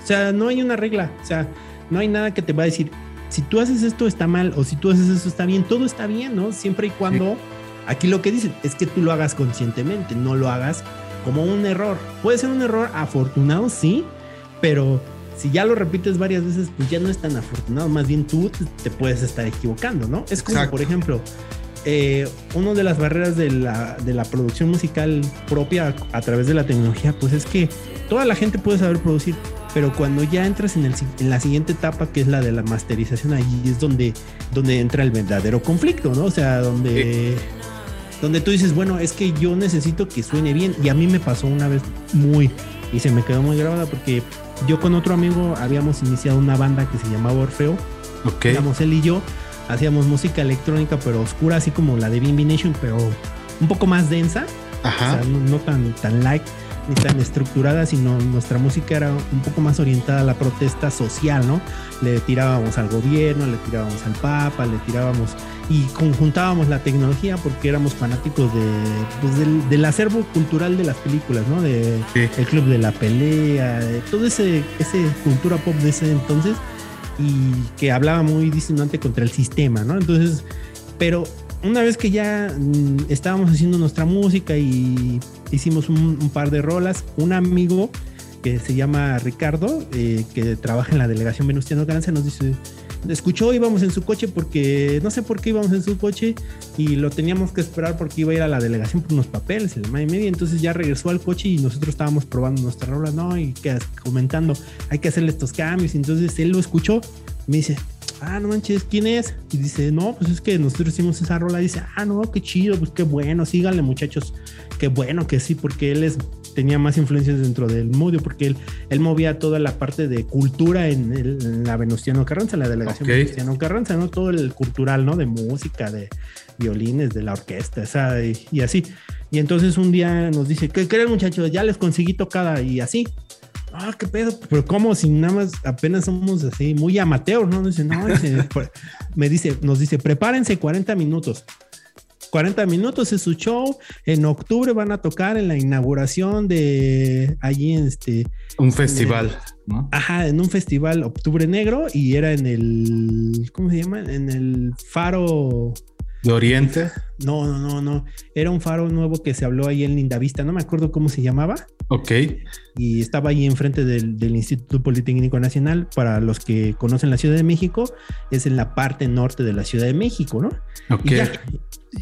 O sea, no hay una regla. O sea, no hay nada que te va a decir, si tú haces esto está mal o si tú haces esto está bien, todo está bien, ¿no? Siempre y cuando aquí lo que dicen es que tú lo hagas conscientemente, no lo hagas como un error. Puede ser un error afortunado, sí, pero si ya lo repites varias veces, pues ya no es tan afortunado, más bien tú te puedes estar equivocando, ¿no? Es como, por ejemplo, eh, una de las barreras de la, de la producción musical propia a través de la tecnología, pues es que toda la gente puede saber producir, pero cuando ya entras en, el, en la siguiente etapa, que es la de la masterización, ahí es donde, donde entra el verdadero conflicto, ¿no? O sea, donde, donde tú dices, bueno, es que yo necesito que suene bien. Y a mí me pasó una vez muy, y se me quedó muy grabada porque yo con otro amigo habíamos iniciado una banda que se llamaba Orfeo. Ok. Éramos él y yo, hacíamos música electrónica, pero oscura, así como la de Bimbi Nation, pero un poco más densa. Ajá. O sea, no, no tan, tan light ni tan estructurada, sino nuestra música era un poco más orientada a la protesta social, ¿no? Le tirábamos al gobierno, le tirábamos al Papa, le tirábamos y conjuntábamos la tecnología porque éramos fanáticos de, pues del, acervo cultural de las películas, ¿no? De el club de la pelea, de todo ese, ese cultura pop de ese entonces y que hablaba muy disonante contra el sistema, ¿no? Entonces, pero una vez que ya mm, estábamos haciendo nuestra música y hicimos un, par de rolas, un amigo que se llama Ricardo, eh, que trabaja en la delegación Venustiano Carranza, nos dice, escuchó, íbamos en su coche porque no sé por qué íbamos en su coche y lo teníamos que esperar porque iba a ir a la delegación por unos papeles, el y media, entonces ya regresó al coche y nosotros estábamos probando nuestra rola, ¿no? Y que, comentando, hay que hacerle estos cambios, entonces él lo escuchó, me dice, ah, no manches, ¿quién es? Y dice, no, pues es que nosotros hicimos esa rola. Y dice, ah, no, qué chido, pues qué bueno, síganle muchachos, qué bueno que sí, porque él es, tenía más influencias dentro del Mudio, porque él, él movía toda la parte de cultura en, la Venustiano Carranza, la delegación Venustiano Carranza, ¿no? Todo el cultural, ¿no? De música, de violines, de la orquesta, esa, y, así. Y entonces un día nos dice, ¿qué creen muchachos? Ya les conseguí tocada y así. Ah, qué pedo, pero ¿cómo? Si nada más apenas somos así muy amateur, ¿no? Dice, no, me dice, nos dice, prepárense 40 minutos. 40 minutos es su show. En octubre van a tocar en la inauguración de allí en este. Un festival, ¿no? Ajá, en un festival Octubre Negro y era en el. ¿Cómo se llama? En el Faro. ¿De Oriente? No, no, no, no. Era un faro nuevo que se habló ahí en Lindavista. No me acuerdo cómo se llamaba. Ok. Y estaba ahí enfrente del, del Instituto Politécnico Nacional. Para los que conocen la Ciudad de México, es en la parte norte de la Ciudad de México, ¿no? Ok.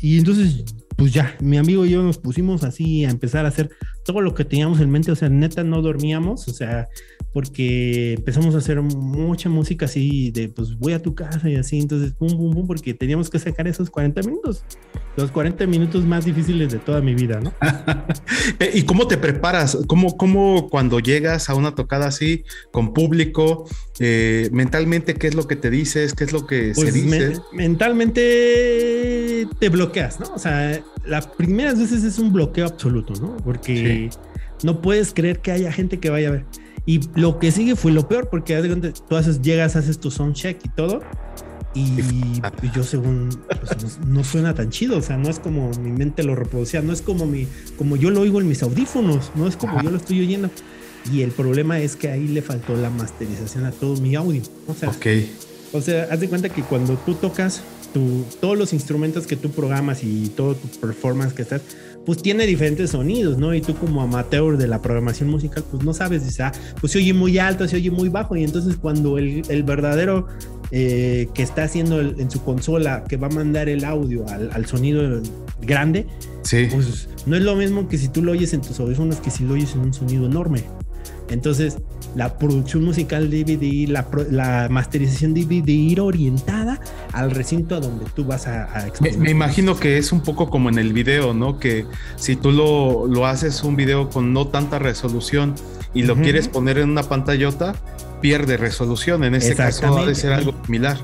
Y, entonces, pues ya, mi amigo y yo nos pusimos así a empezar a hacer todo lo que teníamos en mente. O sea, neta, no dormíamos. O sea, porque empezamos a hacer mucha música así de pues voy a tu casa y así, entonces pum, pum, pum, porque teníamos que sacar esos 40 minutos, los 40 minutos más difíciles de toda mi vida, ¿no? Eh, ¿Y cómo te preparas? ¿Cómo, ¿Cómo, cuando llegas a una tocada así con público, eh, mentalmente qué es lo que te dices, qué es lo que se pues, dice? mentalmente te bloqueas, ¿no? O sea, las primeras veces es un bloqueo absoluto, ¿no? Porque no puedes creer que haya gente que vaya a ver. Y lo que sigue fue lo peor, porque tú haces, llegas, haces tu sound check y todo. Y, yo según pues, no, suena tan chido, o sea, no es como mi mente lo reproducía, no es como mi, como yo lo oigo en mis audífonos, no es como yo lo estoy oyendo. Y el problema es que ahí le faltó la masterización a todo mi audio. O sea, o sea, haz de cuenta que cuando tú tocas tu, todos los instrumentos que tú programas y todo tu performance que estás, pues tiene diferentes sonidos, ¿no? Y tú como amateur de la programación musical, pues no sabes, dice, ah, pues se oye muy alto, se oye muy bajo, y entonces cuando el, el verdadero eh, que está haciendo en su consola, que va a mandar el audio al, al, sonido grande, sí. pues no es lo mismo que si tú lo oyes en tus audífonos que si lo oyes en un sonido enorme. Entonces, la producción musical DVD, la, la masterización DVD ir orientada al recinto a donde tú vas a, a me, imagino que es un poco como en el video, ¿no? Que si tú lo, lo haces un video con no tanta resolución y lo quieres poner en una pantallota, pierde resolución. En este caso debe ser algo similar.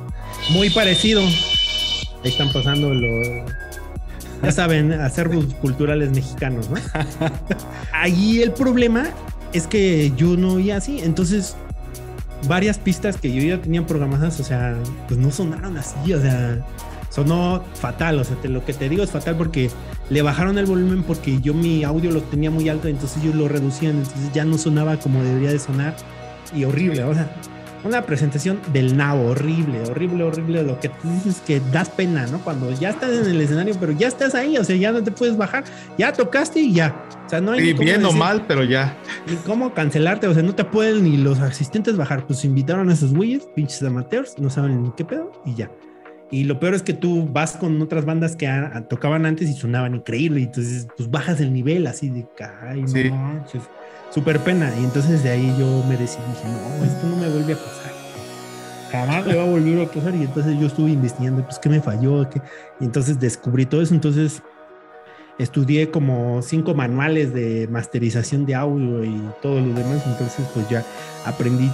Muy parecido. Ahí están pasando los ya saben, acervos culturales mexicanos, ¿no? Ahí el problema es que yo no oía así. Entonces, varias pistas que yo ya tenía programadas, o sea, pues no sonaron así, o sea, sonó fatal. O sea, lo que te digo es fatal porque le bajaron el volumen porque yo mi audio lo tenía muy alto, entonces yo lo reducían, entonces ya no sonaba como debería de sonar y horrible. O sea, una presentación del nabo, horrible, horrible, horrible, lo que tú dices que das pena, ¿no? Cuando ya estás en el escenario, pero ya estás ahí, o sea, ya no te puedes bajar, ya tocaste y ya. O sea, no hay... bien o mal, pero ya. Ni cómo cancelarte, o sea, no te pueden ni los asistentes bajar, pues invitaron a esos güeyes, pinches amateurs, no saben ni qué pedo y ya. Y lo peor es que tú vas con otras bandas que tocaban antes y sonaban increíble, y entonces pues bajas el nivel así de, ay, no, súper pena. Y entonces de ahí yo me decidí, dije, no, esto no me vuelve a pasar. Jamás me va a volver a pasar. Y entonces yo estuve investigando, pues, ¿qué me falló? ¿Qué? Y entonces descubrí todo eso. Entonces estudié como cinco manuales de masterización de audio y todo lo demás. Entonces, pues ya aprendí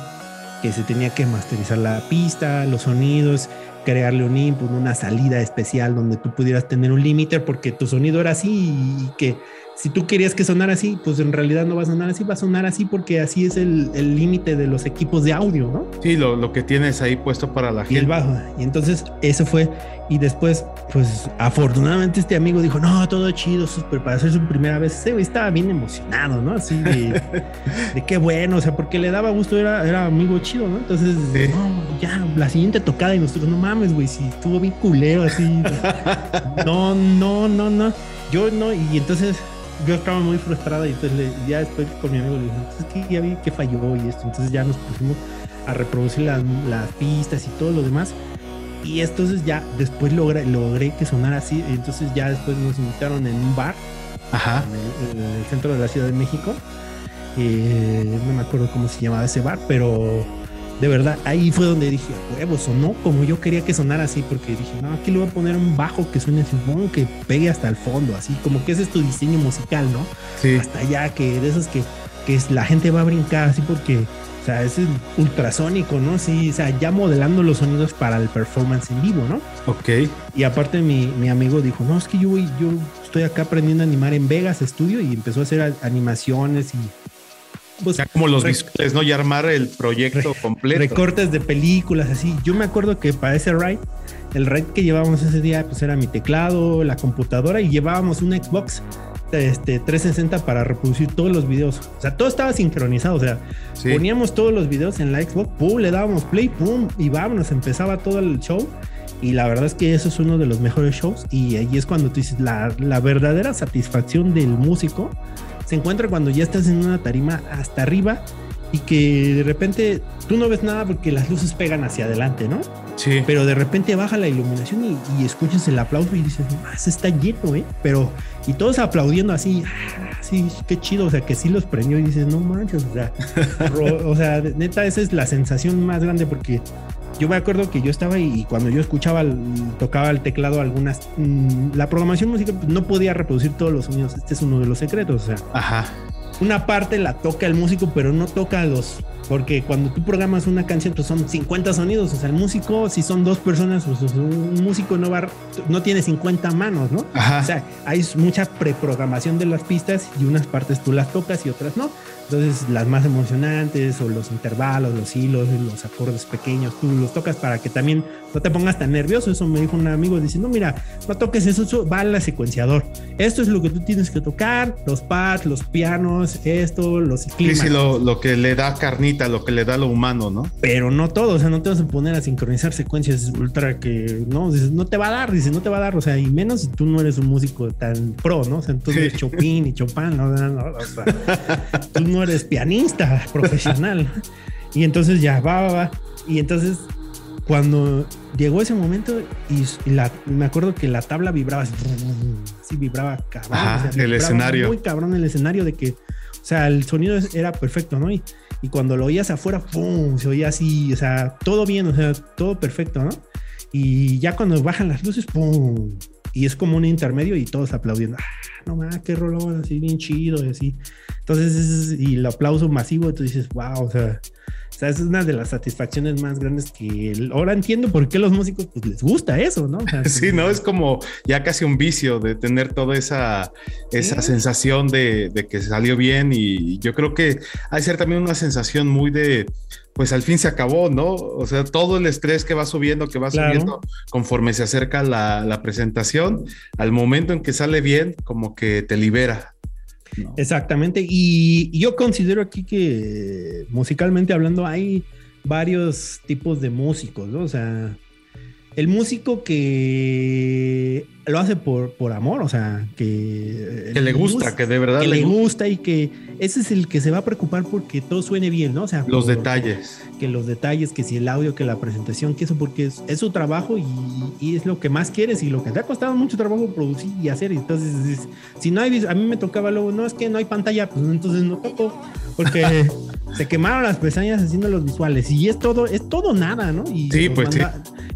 que se tenía que masterizar la pista, los sonidos, crearle un input, una salida especial donde tú pudieras tener un limiter porque tu sonido era así y que si tú querías que sonara así, pues en realidad no va a sonar así, va a sonar así porque así es el límite de los equipos de audio, ¿no? Sí, lo, lo, que tienes ahí puesto para la gente. Y el bajo. Y entonces eso fue, y después, pues afortunadamente este amigo dijo, no, todo chido, super, para hacer su primera vez. Ese güey estaba bien emocionado, ¿no? Así de, de qué bueno, o sea, porque le daba gusto, era, era amigo chido, ¿no? Entonces, no, ya, la siguiente tocada y nosotros, no mames, güey, si estuvo bien culero, así. no, no, no, no. Yo no, y entonces yo estaba muy frustrada y entonces ya después con mi amigo le dije, es que ya vi que falló y esto, entonces ya nos pusimos a reproducir las, las pistas y todo lo demás. Y entonces ya después logré, logré que sonara así, entonces ya después nos invitaron en un bar, Ajá. En, el, centro de la Ciudad de México. Eh, no me acuerdo cómo se llamaba ese bar, pero de verdad, ahí fue donde dije, huevo, sonó como yo quería que sonara así, porque dije, no, aquí le voy a poner un bajo que suene así, que pegue hasta el fondo, así, como que ese es tu diseño musical, ¿no? Sí. Hasta allá, que de esos que que la gente va a brincar así porque, o sea, es ultrasónico, ¿no? Sí, o sea, ya modelando los sonidos para el performance en vivo, ¿no? Ok. Y aparte mi, mi amigo dijo, no, es que yo, yo estoy acá aprendiendo a animar en Vegas Studio y empezó a hacer animaciones y pues, como los visuales, ¿no? Y armar el proyecto completo. Recortes de películas, así. Yo me acuerdo que para ese ride, el ride que llevábamos ese día, pues era mi teclado, la computadora y llevábamos un Xbox este, 360 para reproducir todos los videos. O sea, todo estaba sincronizado. O sea, poníamos todos los videos en la Xbox, pum, le dábamos play, pum, y vámonos, empezaba todo el show. Y la verdad es que eso es uno de los mejores shows. Y ahí es cuando tú dices la, la verdadera satisfacción del músico se encuentra cuando ya estás en una tarima hasta arriba y que de repente tú no ves nada porque las luces pegan hacia adelante, ¿no? Sí. Pero de repente baja la iluminación y, escuchas el aplauso y dices, ah, se está lleno, ¿eh? Pero, y todos aplaudiendo así, ah, sí, qué chido, o sea, que sí los prendió y dices, no manches, o sea, o sea, neta, esa es la sensación más grande porque yo me acuerdo que yo estaba y, cuando yo escuchaba, tocaba el teclado algunas, mm, la programación musical pues, no podía reproducir todos los sonidos. Este es uno de los secretos. O sea, Ajá. Una parte la toca el músico, pero no toca los porque cuando tú programas una canción, pues son 50 sonidos. O sea, el músico, si son dos personas, pues, pues un músico no va, no tiene 50 manos, ¿no? Ajá. O sea, hay mucha preprogramación de las pistas y unas partes tú las tocas y otras no. Entonces, las más emocionantes o los intervalos, los hilos, los acordes pequeños, tú los tocas para que también no te pongas tan nervioso. Eso me dijo un amigo diciendo, mira, no toques eso, eso va al secuenciador. Esto es lo que tú tienes que tocar, los pads, los pianos, esto, los climas. Sí, sí, lo, lo que le da carnita, lo que le da lo humano, ¿no? Pero no todo, o sea, no te vas a poner a sincronizar secuencias ultra que, no, no te va a dar, dice, no te va a dar, o sea, y menos si tú no eres un músico tan pro, ¿no? O sea, tú eres Chopin y Chopin, ¿no? no, no o sea, tú no eres pianista profesional. Y entonces ya va, va, va. Y entonces cuando llegó ese momento y, la, me acuerdo que la tabla vibraba así, vibraba cabrón. el escenario. Muy cabrón el escenario de que, o sea, el sonido era perfecto, ¿no? Y, y cuando lo oías afuera, ¡pum! Se oía así, o sea, todo bien, o sea, todo perfecto, ¿no? Y ya cuando bajan las luces, ¡pum! Y es como un intermedio y todos aplaudiendo. ¡Ah, no más, qué rolón! Así bien chido y así. Entonces, y el aplauso masivo, tú dices, wow, o sea, o sea, es una de las satisfacciones más grandes que ahora entiendo por qué los músicos pues, les gusta eso, ¿no? sí, ¿no? Es como ya casi un vicio de tener toda esa, esa sensación de, que salió bien y yo creo que hay ser también una sensación muy de, pues al fin se acabó, ¿no? O sea, todo el estrés que va subiendo, que va subiendo conforme se acerca la, la presentación, al momento en que sale bien, como que te libera, Exactamente. Y, yo considero aquí que musicalmente hablando hay varios tipos de músicos, ¿no? O sea, el músico que lo hace por, por amor, o sea, que... Que le gusta, que de verdad le, gusta. y que ese es el que se va a preocupar porque todo suene bien, ¿no? O sea, los detalles. Que los detalles, que si el audio, que la presentación, que eso, porque es, su trabajo y, es lo que más quieres y lo que te ha costado mucho trabajo producir y hacer. Entonces, si no hay, a mí me tocaba luego, no, es que no hay pantalla, pues entonces no toco, porque se quemaron las pestañas haciendo los visuales y es todo, es todo nada, ¿no? Y sí, pues sí.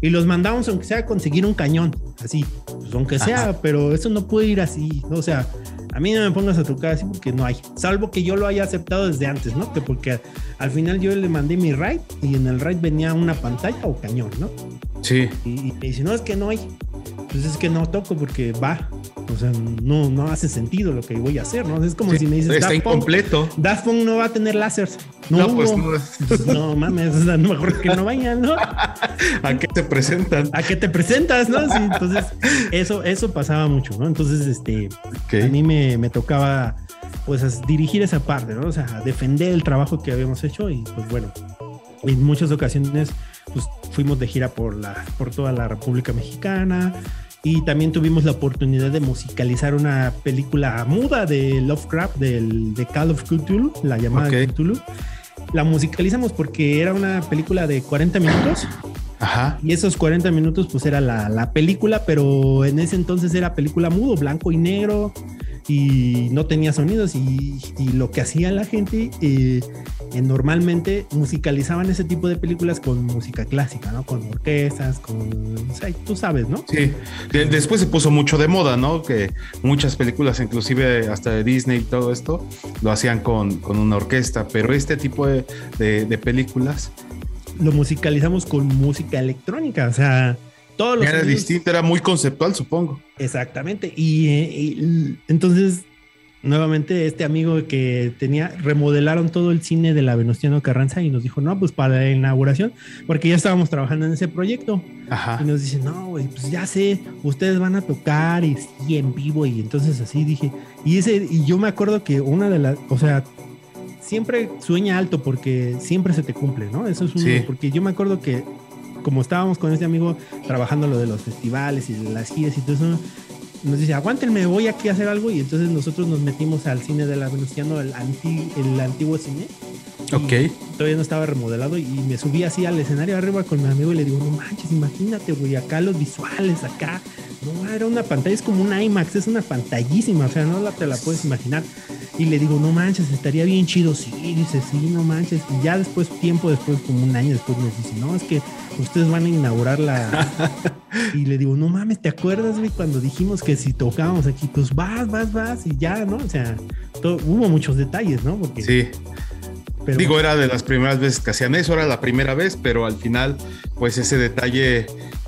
Y los mandamos, aunque sea, a conseguir un cañón, así, pues aunque sea, pero eso no puede ir así, ¿no? o sea, a mí no me pongas a tocar así porque no hay, salvo que yo lo haya aceptado desde antes, ¿no? Que porque al final yo le mandé mi ride y en el ride venía una pantalla o cañón, ¿no? Sí. Y, y me dice, no, es que no hay, pues es que no toco porque va, o sea, no, no hace sentido lo que voy a hacer, ¿no? Es como si me dices. Está incompleto. Daft Punk no va a tener láseres. No, pues no. Pues no mames, o sea, mejor que no vayan, ¿no? ¿A qué te presentan? ¿A qué te presentas, no? Sí, entonces, eso, eso pasaba mucho, ¿no? Entonces, este, a mí me, me tocaba, pues, dirigir esa parte, ¿no? O sea, defender el trabajo que habíamos hecho y, pues, bueno, en muchas ocasiones, pues, fuimos de gira por, la, por toda la República Mexicana y también tuvimos la oportunidad de musicalizar una película muda de Lovecraft, del, de Call of Cthulhu, la llamada Cthulhu. La musicalizamos porque era una película de 40 minutos. Ajá. Y esos 40 minutos pues era la, la película, pero en ese entonces era película mudo, blanco y negro y no tenía sonidos y, y lo que hacía la gente eh, eh, normalmente musicalizaban ese tipo de películas con música clásica, ¿no? Con orquestas, con, o sea, tú sabes, ¿no? Sí, después se puso mucho de moda, ¿no? Que muchas películas, inclusive hasta de Disney y todo esto, lo hacían con, con una orquesta, pero este tipo de, de, películas... Lo musicalizamos con música electrónica, o sea... Todos los era distinto, era muy conceptual, supongo. Exactamente. y, y entonces nuevamente este amigo que tenía, remodelaron todo el cine de la Venustiano Carranza y nos dijo, no, pues para la inauguración, porque ya estábamos trabajando en ese proyecto. Y nos dice, no, pues ya sé, ustedes van a tocar y, en vivo y entonces así dije, y ese, y yo me acuerdo que una de las, o sea, siempre sueña alto porque siempre se te cumple, ¿no? Eso es un, porque yo me acuerdo que como estábamos con este amigo trabajando lo de los festivales y las giras y todo eso, nos dice, aguántenme, voy aquí a hacer algo. Y entonces nosotros nos metimos al cine de la Venustiano, el, el antiguo cine. Ok. Todavía no estaba remodelado y me subí así al escenario arriba con mi amigo y le digo, no manches, imagínate, güey, acá los visuales, acá. No, era una pantalla, es como un IMAX, es una pantallísima, o sea, no la, te la puedes imaginar. Y le digo, no manches, estaría bien chido. Sí, dice, sí, no manches. Y ya después, tiempo después, como un año después, me dice, no, es que ustedes van a inaugurar la. y le digo, no mames, ¿te acuerdas, güey, cuando dijimos que si tocábamos aquí, pues vas, vas, vas y ya, ¿no? O sea, hubo muchos detalles, ¿no? Porque, sí. Digo, era de las primeras veces que hacían eso, era la primera vez, pero al final, pues ese detalle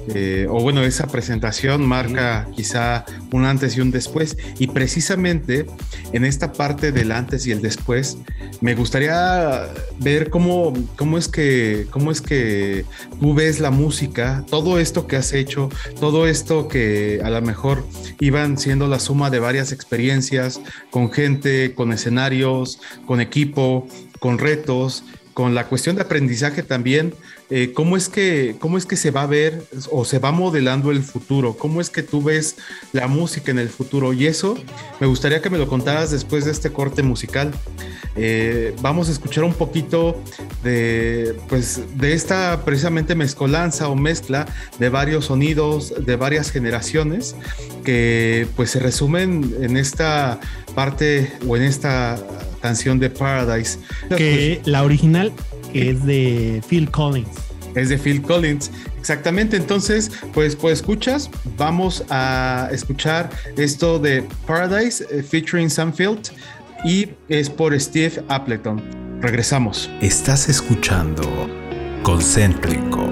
eh, o bueno, esa presentación marca quizá un antes y un después. Y precisamente en esta parte del antes y el después, me gustaría ver cómo, cómo, es, que, cómo es que tú ves la música, todo esto que has hecho, todo esto que a lo mejor iban siendo la suma de varias experiencias con gente, con escenarios, con equipo, con retos, con la cuestión de aprendizaje también eh, ¿cómo, es que, ¿cómo es que se va a ver o se va modelando el futuro? ¿Cómo es que tú ves la música en el futuro? Y eso me gustaría que me lo contaras después de este corte musical. Eh, vamos a escuchar un poquito de, pues, de esta precisamente mezcolanza o mezcla de varios sonidos, de varias generaciones, que pues se resumen en esta parte o en esta canción de Paradise. Que la original es de Phil Collins. Es de Phil Collins, exactamente. Entonces, pues, pues escuchas, vamos a escuchar esto de Paradise eh, featuring Sunfield y es por Steve Appleton. Regresamos. Estás escuchando Concéntrico.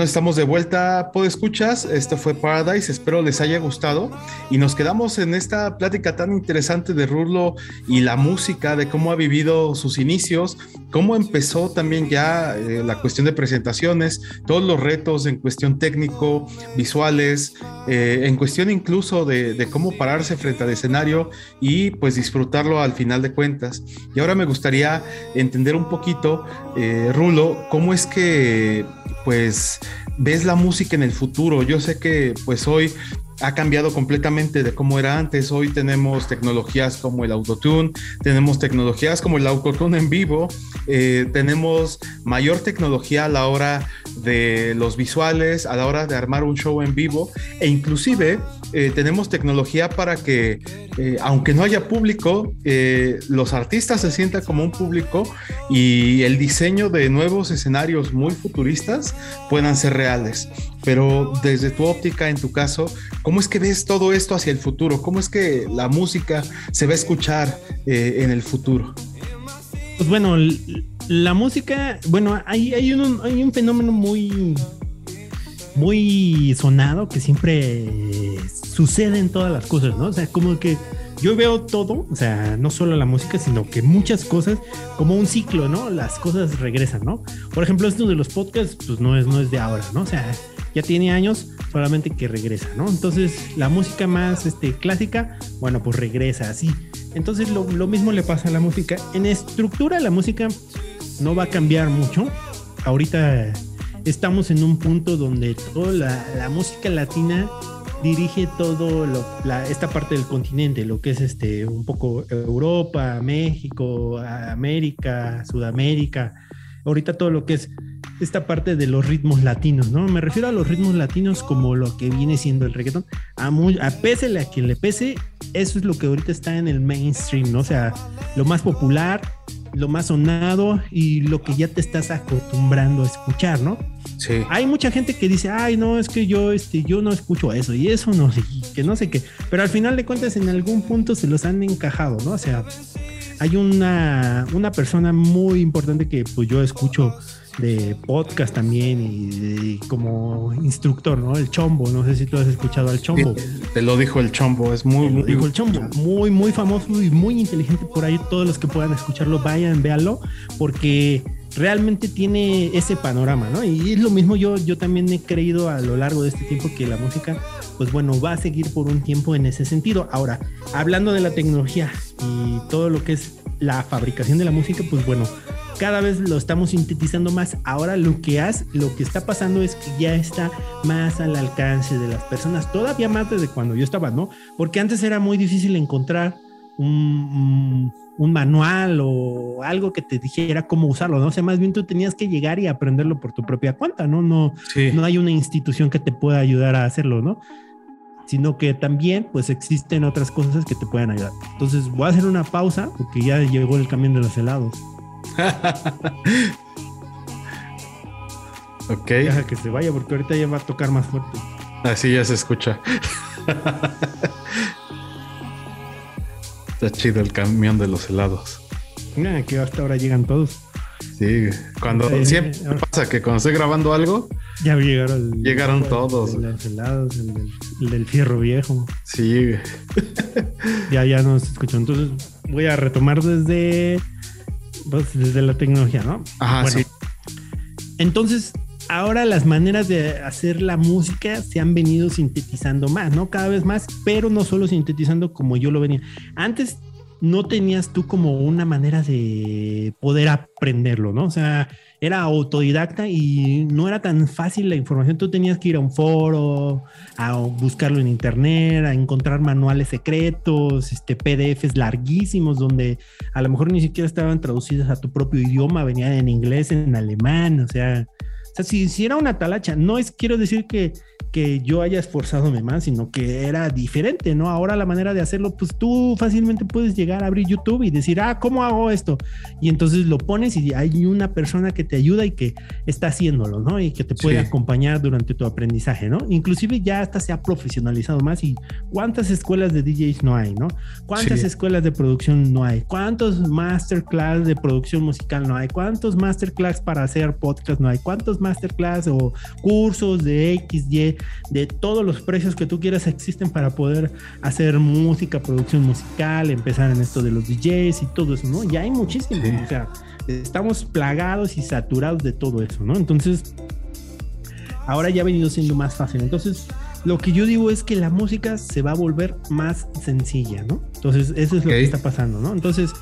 Bueno, estamos de vuelta, escuchas. Esto fue Paradise. Espero les haya gustado. Y nos quedamos en esta plática tan interesante de Rulo y la música, de cómo ha vivido sus inicios, cómo empezó también ya eh, la cuestión de presentaciones, todos los retos en cuestión técnico, visuales, eh, en cuestión incluso de, cómo pararse frente al escenario y pues disfrutarlo al final de cuentas. Y ahora me gustaría entender un poquito, eh, Rulo, cómo es que pues ves la música en el futuro. Yo sé que pues hoy ha cambiado completamente de cómo era antes. Hoy tenemos tecnologías como el autotune, tenemos tecnologías como el autotune en vivo, eh, tenemos mayor tecnología a la hora de los visuales, a la hora de armar un show en vivo e inclusive eh, tenemos tecnología para que, eh, aunque no haya público, los artistas se sientan como un público y el diseño de nuevos escenarios muy futuristas puedan ser reales. Pero desde tu óptica, en tu caso, ¿cómo es que ves todo esto hacia el futuro? ¿Cómo es que la música se va a escuchar eh, en el futuro? Pues bueno, la música, bueno, hay, un fenómeno muy, muy sonado que siempre sucede en todas las cosas, ¿no? O sea, como que yo veo todo, o sea, no solo la música, sino que muchas cosas como un ciclo, ¿no? Las cosas regresan, ¿no? Por ejemplo, esto de los podcasts, pues no es, no es de ahora, ¿no? O sea, ya tiene años, solamente que regresa, ¿no? Entonces, la música más este, clásica, bueno, pues regresa así. Entonces, lo, mismo le pasa a la música. En estructura, la música no va a cambiar mucho. Ahorita estamos en un punto donde toda la, música latina dirige todo esta parte del continente, lo que es este un poco Europa, México, América, Sudamérica, ahorita todo lo que es esta parte de los ritmos latinos, ¿no? Me refiero a los ritmos latinos como lo que viene siendo el reggaetón. A, muy, a pese a quien le pese, eso es lo que ahorita está en el mainstream, ¿no? O sea, lo más popular, lo más sonado y lo que ya te estás acostumbrando a escuchar, ¿no? Sí. Hay mucha gente que dice, ay, no, es que yo, este, yo no escucho eso y eso no sé, que no sé qué. Pero al final de cuentas, en algún punto se los han encajado, ¿no? O sea, hay una, una persona muy importante que pues yo escucho de podcast también y, como instructor, ¿no? El Chombo, no sé si tú has escuchado al Chombo. te lo dijo el Chombo, es muy... Te dijo el Chombo, muy, muy famoso y muy inteligente por ahí. Todos los que puedan escucharlo, vayan, véanlo, porque realmente tiene ese panorama, ¿no? Y es lo mismo, yo, yo también he creído a lo largo de este tiempo que la música, pues bueno, va a seguir por un tiempo en ese sentido. Ahora, hablando de la tecnología y todo lo que es la fabricación de la música, pues bueno, cada vez lo estamos sintetizando más. Ahora lo que has, lo que está pasando es que ya está más al alcance de las personas, todavía más desde cuando yo estaba, ¿no? Porque antes era muy difícil encontrar un, manual o algo que te dijera cómo usarlo, ¿no? O sea, más bien tú tenías que llegar y aprenderlo por tu propia cuenta, ¿no? No, no hay una institución que te pueda ayudar a hacerlo, ¿no? Sino que también, pues existen otras cosas que te pueden ayudar. Entonces, voy a hacer una pausa porque ya llegó el camión de los helados. ok. Deja que se vaya porque ahorita ya va a tocar más fuerte. Así ya se escucha. Está chido el camión de los helados. Mira, que hasta ahora llegan todos. Sí, cuando siempre pasa que cuando estoy grabando algo, ya llegaron, llegaron todos. los helados, el del, fierro viejo. Sí. ya, ya nos escuchó. Entonces voy a retomar desde pues, desde la tecnología, ¿no? Ajá, sí. Entonces, ahora las maneras de hacer la música se han venido sintetizando más, ¿no? Cada vez más, pero no solo sintetizando como yo lo venía. Antes no tenías tú como una manera de poder aprenderlo, ¿no? O sea, era autodidacta y no era tan fácil la información. Tú tenías que ir a un foro, a buscarlo en internet, a encontrar manuales secretos, este, PDFs larguísimos donde a lo mejor ni siquiera estaban traducidos a tu propio idioma, venían en inglés, en alemán, o sea, si, si era una talacha, no es, quiero decir que que yo haya esforzado más, sino que era diferente, ¿no? Ahora la manera de hacerlo, pues tú fácilmente puedes llegar a abrir YouTube y decir, ah, ¿cómo hago esto? Y entonces lo pones y hay una persona que te ayuda y que está haciéndolo, ¿no? Y que te puede acompañar durante tu aprendizaje, ¿no? Inclusive ya hasta se ha profesionalizado más y cuántas escuelas de DJs no hay, ¿no? ¿Cuántas escuelas de producción no hay? ¿Cuántos masterclass de producción musical no hay? ¿Cuántos masterclass para hacer podcast no hay? ¿Cuántos masterclass o cursos de X, Y, de todos los precios que tú quieras existen para poder hacer música, producción musical, empezar en esto de los DJs y todo eso, ¿no? Ya hay muchísimo, o sea, estamos plagados y saturados de todo eso, ¿no? Entonces, ahora ya ha venido siendo más fácil. Entonces, lo que yo digo es que la música se va a volver más sencilla, ¿no? Entonces, eso es lo que está pasando, ¿no? Entonces,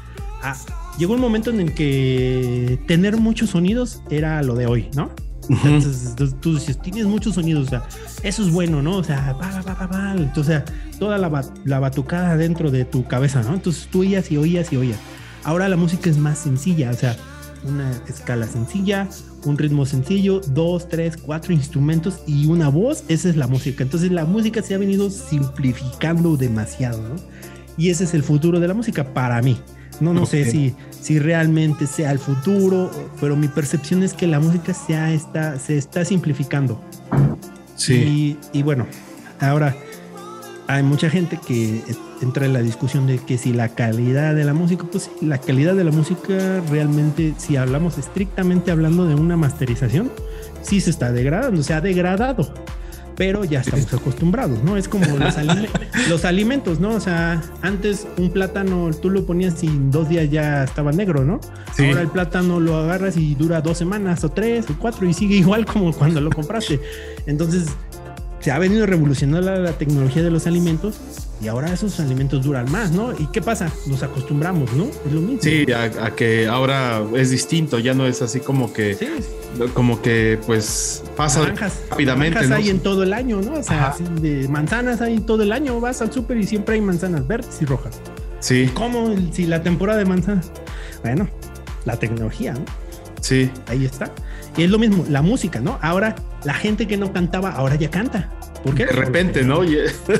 ah, llegó un momento en el que tener muchos sonidos era lo de hoy, ¿no? Entonces, tú dices, tienes muchos sonidos, o sea, eso es bueno, ¿no? O sea, va, va, va, va, entonces, toda la, la batucada dentro de tu cabeza, ¿no? Entonces tú oías y oías y oías. Ahora la música es más sencilla, o sea, una escala sencilla, un ritmo sencillo, dos, tres, cuatro instrumentos y una voz, esa es la música. Entonces la música se ha venido simplificando demasiado, ¿no? Y ese es el futuro de la música para mí. No, no sé si, si realmente sea el futuro, pero mi percepción es que la música se, está, se está simplificando. Sí. Y, y bueno, ahora hay mucha gente que entra en la discusión de que si la calidad de la música, pues la calidad de la música realmente, si hablamos estrictamente hablando de una masterización, sí se está degradando, se ha degradado, pero ya estamos acostumbrados, ¿no? Es como los, alimentos, ¿no? O sea, antes un plátano tú lo ponías y en dos días ya estaba negro, ¿no? Ahora el plátano lo agarras y dura dos semanas o tres o cuatro y sigue igual como cuando lo compraste. Entonces, se ha venido revolucionando la, tecnología de los alimentos y ahora esos alimentos duran más, ¿no? ¿Y qué pasa? Nos acostumbramos, ¿no? Es lo mismo. Sí, a, que ahora es distinto, ya no es así como que, como que pues pasa rápidamente. Naranjas hay en todo el año, ¿no? O sea, de manzanas hay todo el año, vas al súper y siempre hay manzanas verdes y rojas. Sí. ¿Cómo? Si la temporada de manzanas. Bueno, la tecnología, ¿no? Sí. Ahí está. Y es lo mismo, la música, ¿no? Ahora la gente que no cantaba, ahora ya canta. ¿Por qué? De repente, ¿no?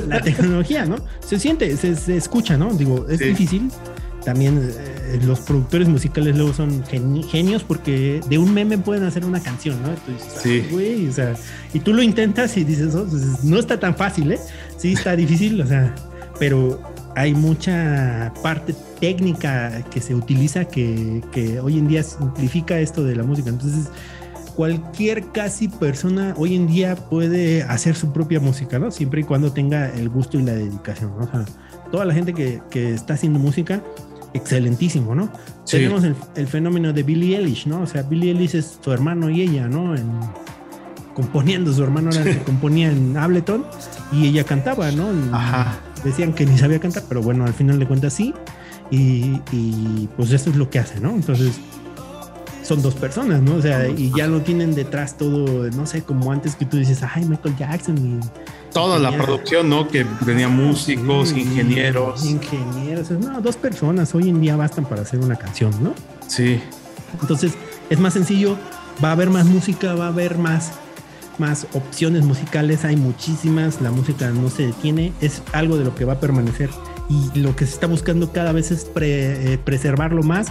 La tecnología, ¿no? Se siente, se, escucha, ¿no? Digo, es difícil. También eh, los productores musicales luego son genios porque de un meme pueden hacer una canción, ¿no? sí. Güey, o sea, y tú lo intentas y dices, oh, pues, no está tan fácil, ¿eh? Sí, está difícil, o sea, pero hay mucha parte técnica que se utiliza que, que hoy en día simplifica esto de la música. Entonces, cualquier casi persona hoy en día puede hacer su propia música, ¿no? Siempre y cuando tenga el gusto y la dedicación, ¿no? O sea, toda la gente que, que está haciendo música, excelentísimo, ¿no? Tenemos el, fenómeno de Billie Eilish, ¿no? O sea, Billie Eilish es su hermano y ella, ¿no? componiendo, su hermano era que componía en Ableton y ella cantaba, ¿no? Ajá. Decían que ni sabía cantar, pero bueno, al final de cuentas sí. Y, y pues eso es lo que hace, ¿no? Entonces, son dos personas, ¿no? O sea, y ya lo tienen detrás todo, no sé, como antes que tú dices, ay, Michael Jackson y... Toda la producción, ¿no? Que tenía músicos, ingenieros. Ingenieros, no, dos personas hoy en día bastan para hacer una canción, ¿no? Sí. Entonces, es más sencillo, va a haber más música, va a haber más, más opciones musicales, hay muchísimas, la música no se detiene, es algo de lo que va a permanecer y lo que se está buscando cada vez es eh, preservarlo más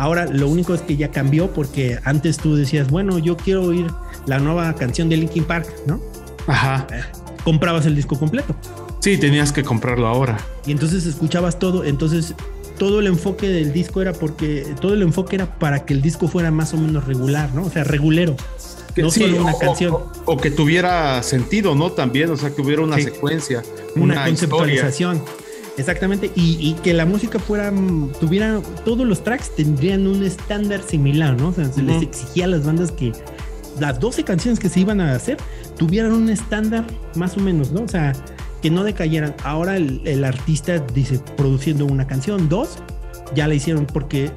Ahora lo único es que ya cambió porque antes tú decías, bueno, yo quiero oír la nueva canción de Linkin Park, ¿no? Ajá. Eh, comprabas el disco completo. Sí, tenías que comprarlo ahora. Y entonces escuchabas todo, entonces todo el enfoque del disco era porque todo el enfoque era para que el disco fuera más o menos regular, ¿no? O sea, regulero. no solo una canción. O, que tuviera sentido, ¿no? También, o sea, que hubiera una secuencia, una, conceptualización. Exactamente, y, que la música fuera, tuviera, todos los tracks tendrían un estándar similar, ¿no? O sea, se les exigía a las bandas que las 12 canciones que se iban a hacer tuvieran un estándar más o menos, ¿no? O sea, que no decayeran. Ahora el, artista dice, produciendo una canción, dos, ya la hicieron porque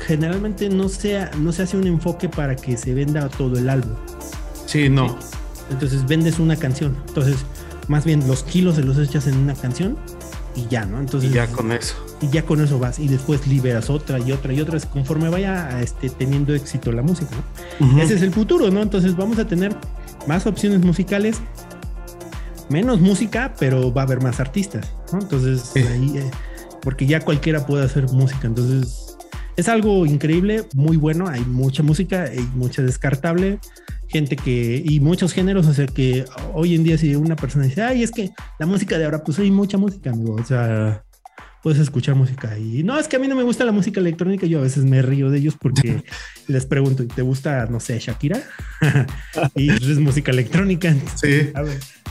generalmente no, sea, no se hace un enfoque para que se venda todo el álbum. Sí, no. Entonces vendes una canción. Entonces, más bien los kilos se los echas en una canción y ya, ¿no? Entonces. Y ya con eso. Y ya con eso vas. Y después liberas otra y otra y otra, conforme vaya este, teniendo éxito la música, ¿no? Ese es el futuro, ¿no? Entonces vamos a tener más opciones musicales, menos música, pero va a haber más artistas, ¿no? Entonces, ahí, eh, porque ya cualquiera puede hacer música. Entonces, es algo increíble, muy bueno. Hay mucha música y mucha descartable gente que, y muchos géneros, o sea, que hoy en día si una persona dice, ay, es que la música de ahora, pues hay mucha música, amigo, o sea, puedes escuchar música. Y no, es que a mí no me gusta la música electrónica. Yo a veces me río de ellos porque les pregunto, ¿te gusta, no sé, Shakira? y es música electrónica. Sí.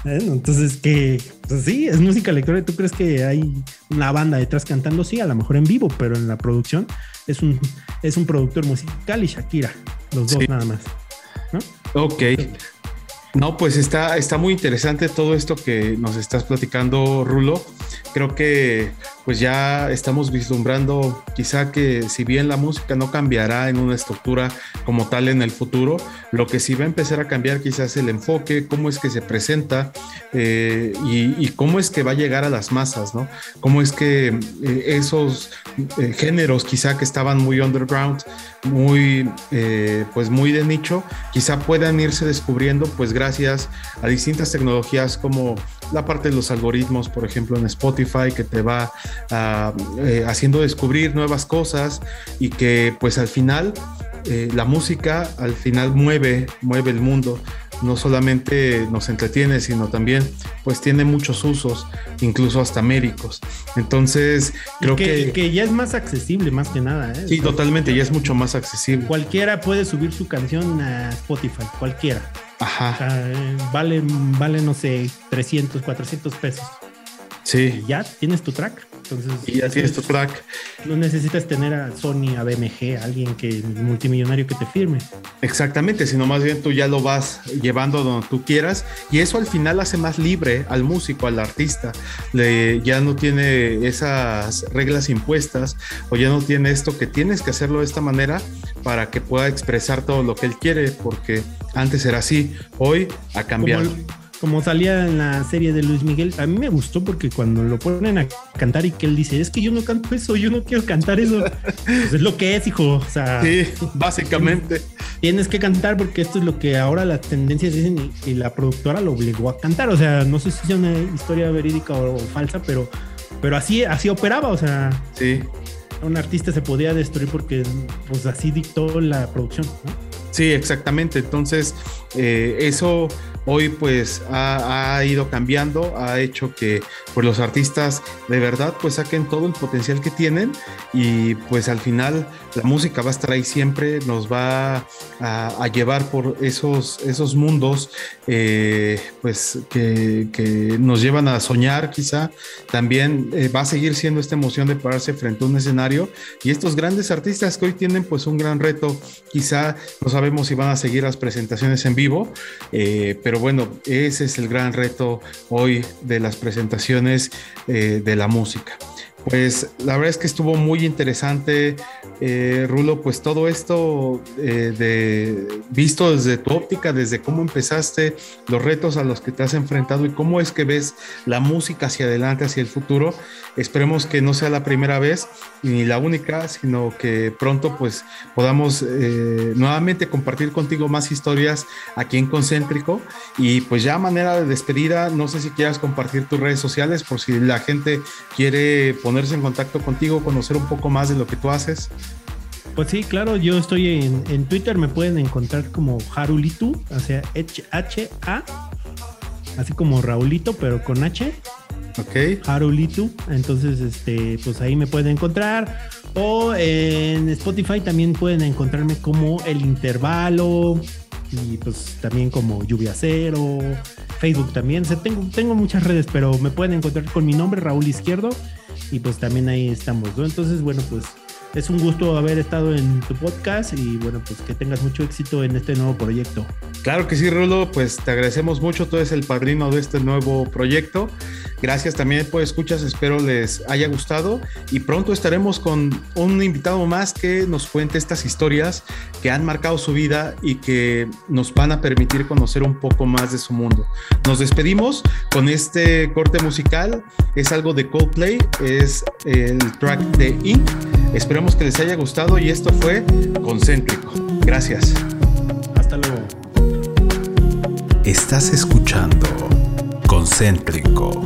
entonces, que pues sí, es música electrónica. ¿Tú crees que hay una banda detrás cantando? Sí, a lo mejor en vivo, pero en la producción es un, es un productor musical y Shakira, los dos nada más. ¿no? Ok. No, pues está, está muy interesante todo esto que nos estás platicando, Rulo. Creo que pues ya estamos vislumbrando quizá que si bien la música no cambiará en una estructura como tal en el futuro, lo que sí va a empezar a cambiar quizás el enfoque, cómo es que se presenta eh, y, cómo es que va a llegar a las masas, ¿no? Cómo es que eh, esos eh, géneros quizá que estaban muy underground, muy pues muy de nicho, quizá puedan irse descubriendo pues gracias a distintas tecnologías como la parte de los algoritmos, por ejemplo en Spotify, que te va eh, haciendo descubrir nuevas cosas y que pues al final eh, la música al final mueve, mueve el mundo. No solamente nos entretiene, sino también pues tiene muchos usos, incluso hasta médicos. Entonces, creo que, que, ya es más accesible, más que nada. ¿eh? Sí, totalmente, ya es mucho más accesible. Cualquiera puede subir su canción a Spotify, cualquiera. Ajá. vale, vale, no sé, 300, 400 pesos. Sí. ya tienes tu track. Entonces, y ya tienes tu track. No necesitas tener a Sony, a BMG, a alguien que multimillonario que te firme. Exactamente, sino más bien tú ya lo vas llevando donde tú quieras y eso al final hace más libre al músico, al artista. Le, ya no tiene esas reglas impuestas o ya no tiene esto que tienes que hacerlo de esta manera para que pueda expresar todo lo que él quiere, porque antes era así, hoy ha cambiado como salía en la serie de Luis Miguel, a mí me gustó porque cuando lo ponen a cantar y que él dice, es que yo no canto eso, yo no quiero cantar eso, pues es lo que es, hijo. O sea, sí, básicamente. Tienes que cantar porque esto es lo que ahora las tendencias dicen y, la productora lo obligó a cantar. O sea, no sé si es una historia verídica o, falsa, pero, pero así, así operaba. O sea, sí. un artista se podía destruir porque pues así dictó la producción. Sí, exactamente. Entonces, eh, eso hoy pues ha, ido cambiando, ha hecho que pues los artistas de verdad pues saquen todo el potencial que tienen y pues al final la música va a estar ahí siempre, nos va a, llevar por esos, esos mundos eh, pues que, nos llevan a soñar quizá, también eh, va a seguir siendo esta emoción de pararse frente a un escenario y estos grandes artistas que hoy tienen pues un gran reto, quizá no sabemos si van a seguir las presentaciones en vivo, eh, pero bueno, ese es el gran reto hoy de las presentaciones de la música. Pues la verdad es que estuvo muy interesante, eh, Rulo, pues todo esto eh, de, visto desde tu óptica, desde cómo empezaste, los retos a los que te has enfrentado y cómo es que ves la música hacia adelante, hacia el futuro. Esperemos que no sea la primera vez ni la única, sino que pronto pues podamos eh, nuevamente compartir contigo más historias aquí en Concéntrico. Y pues ya manera de despedida, no sé si quieras compartir tus redes sociales por si la gente quiere poner ponerse en contacto contigo, conocer un poco más de lo que tú haces? Pues sí, claro, yo estoy en, Twitter, me pueden encontrar como Harulitu, o sea, H-A, así como Raulito, pero con H. Ok. Harulitu, entonces, este, pues ahí me pueden encontrar. O en Spotify también pueden encontrarme como El Intervalo, y pues también como Lluvia Cero, Facebook también. tengo, tengo muchas redes, pero me pueden encontrar con mi nombre, Raúl Izquierdo y pues también ahí estamos, ¿no? Entonces, bueno, pues es un gusto haber estado en tu podcast y bueno, pues que tengas mucho éxito en este nuevo proyecto. Claro que sí, Rulo, pues te agradecemos mucho, tú eres el padrino de este nuevo proyecto. Gracias también por escuchas, espero les haya gustado y pronto estaremos con un invitado más que nos cuente estas historias que han marcado su vida y que nos van a permitir conocer un poco más de su mundo. Nos despedimos con este corte musical, es algo de Coldplay, es el track de Ink. Esperamos que les haya gustado y esto fue Concéntrico. Gracias. Hasta luego. Estás escuchando Concéntrico.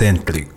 Concéntrico.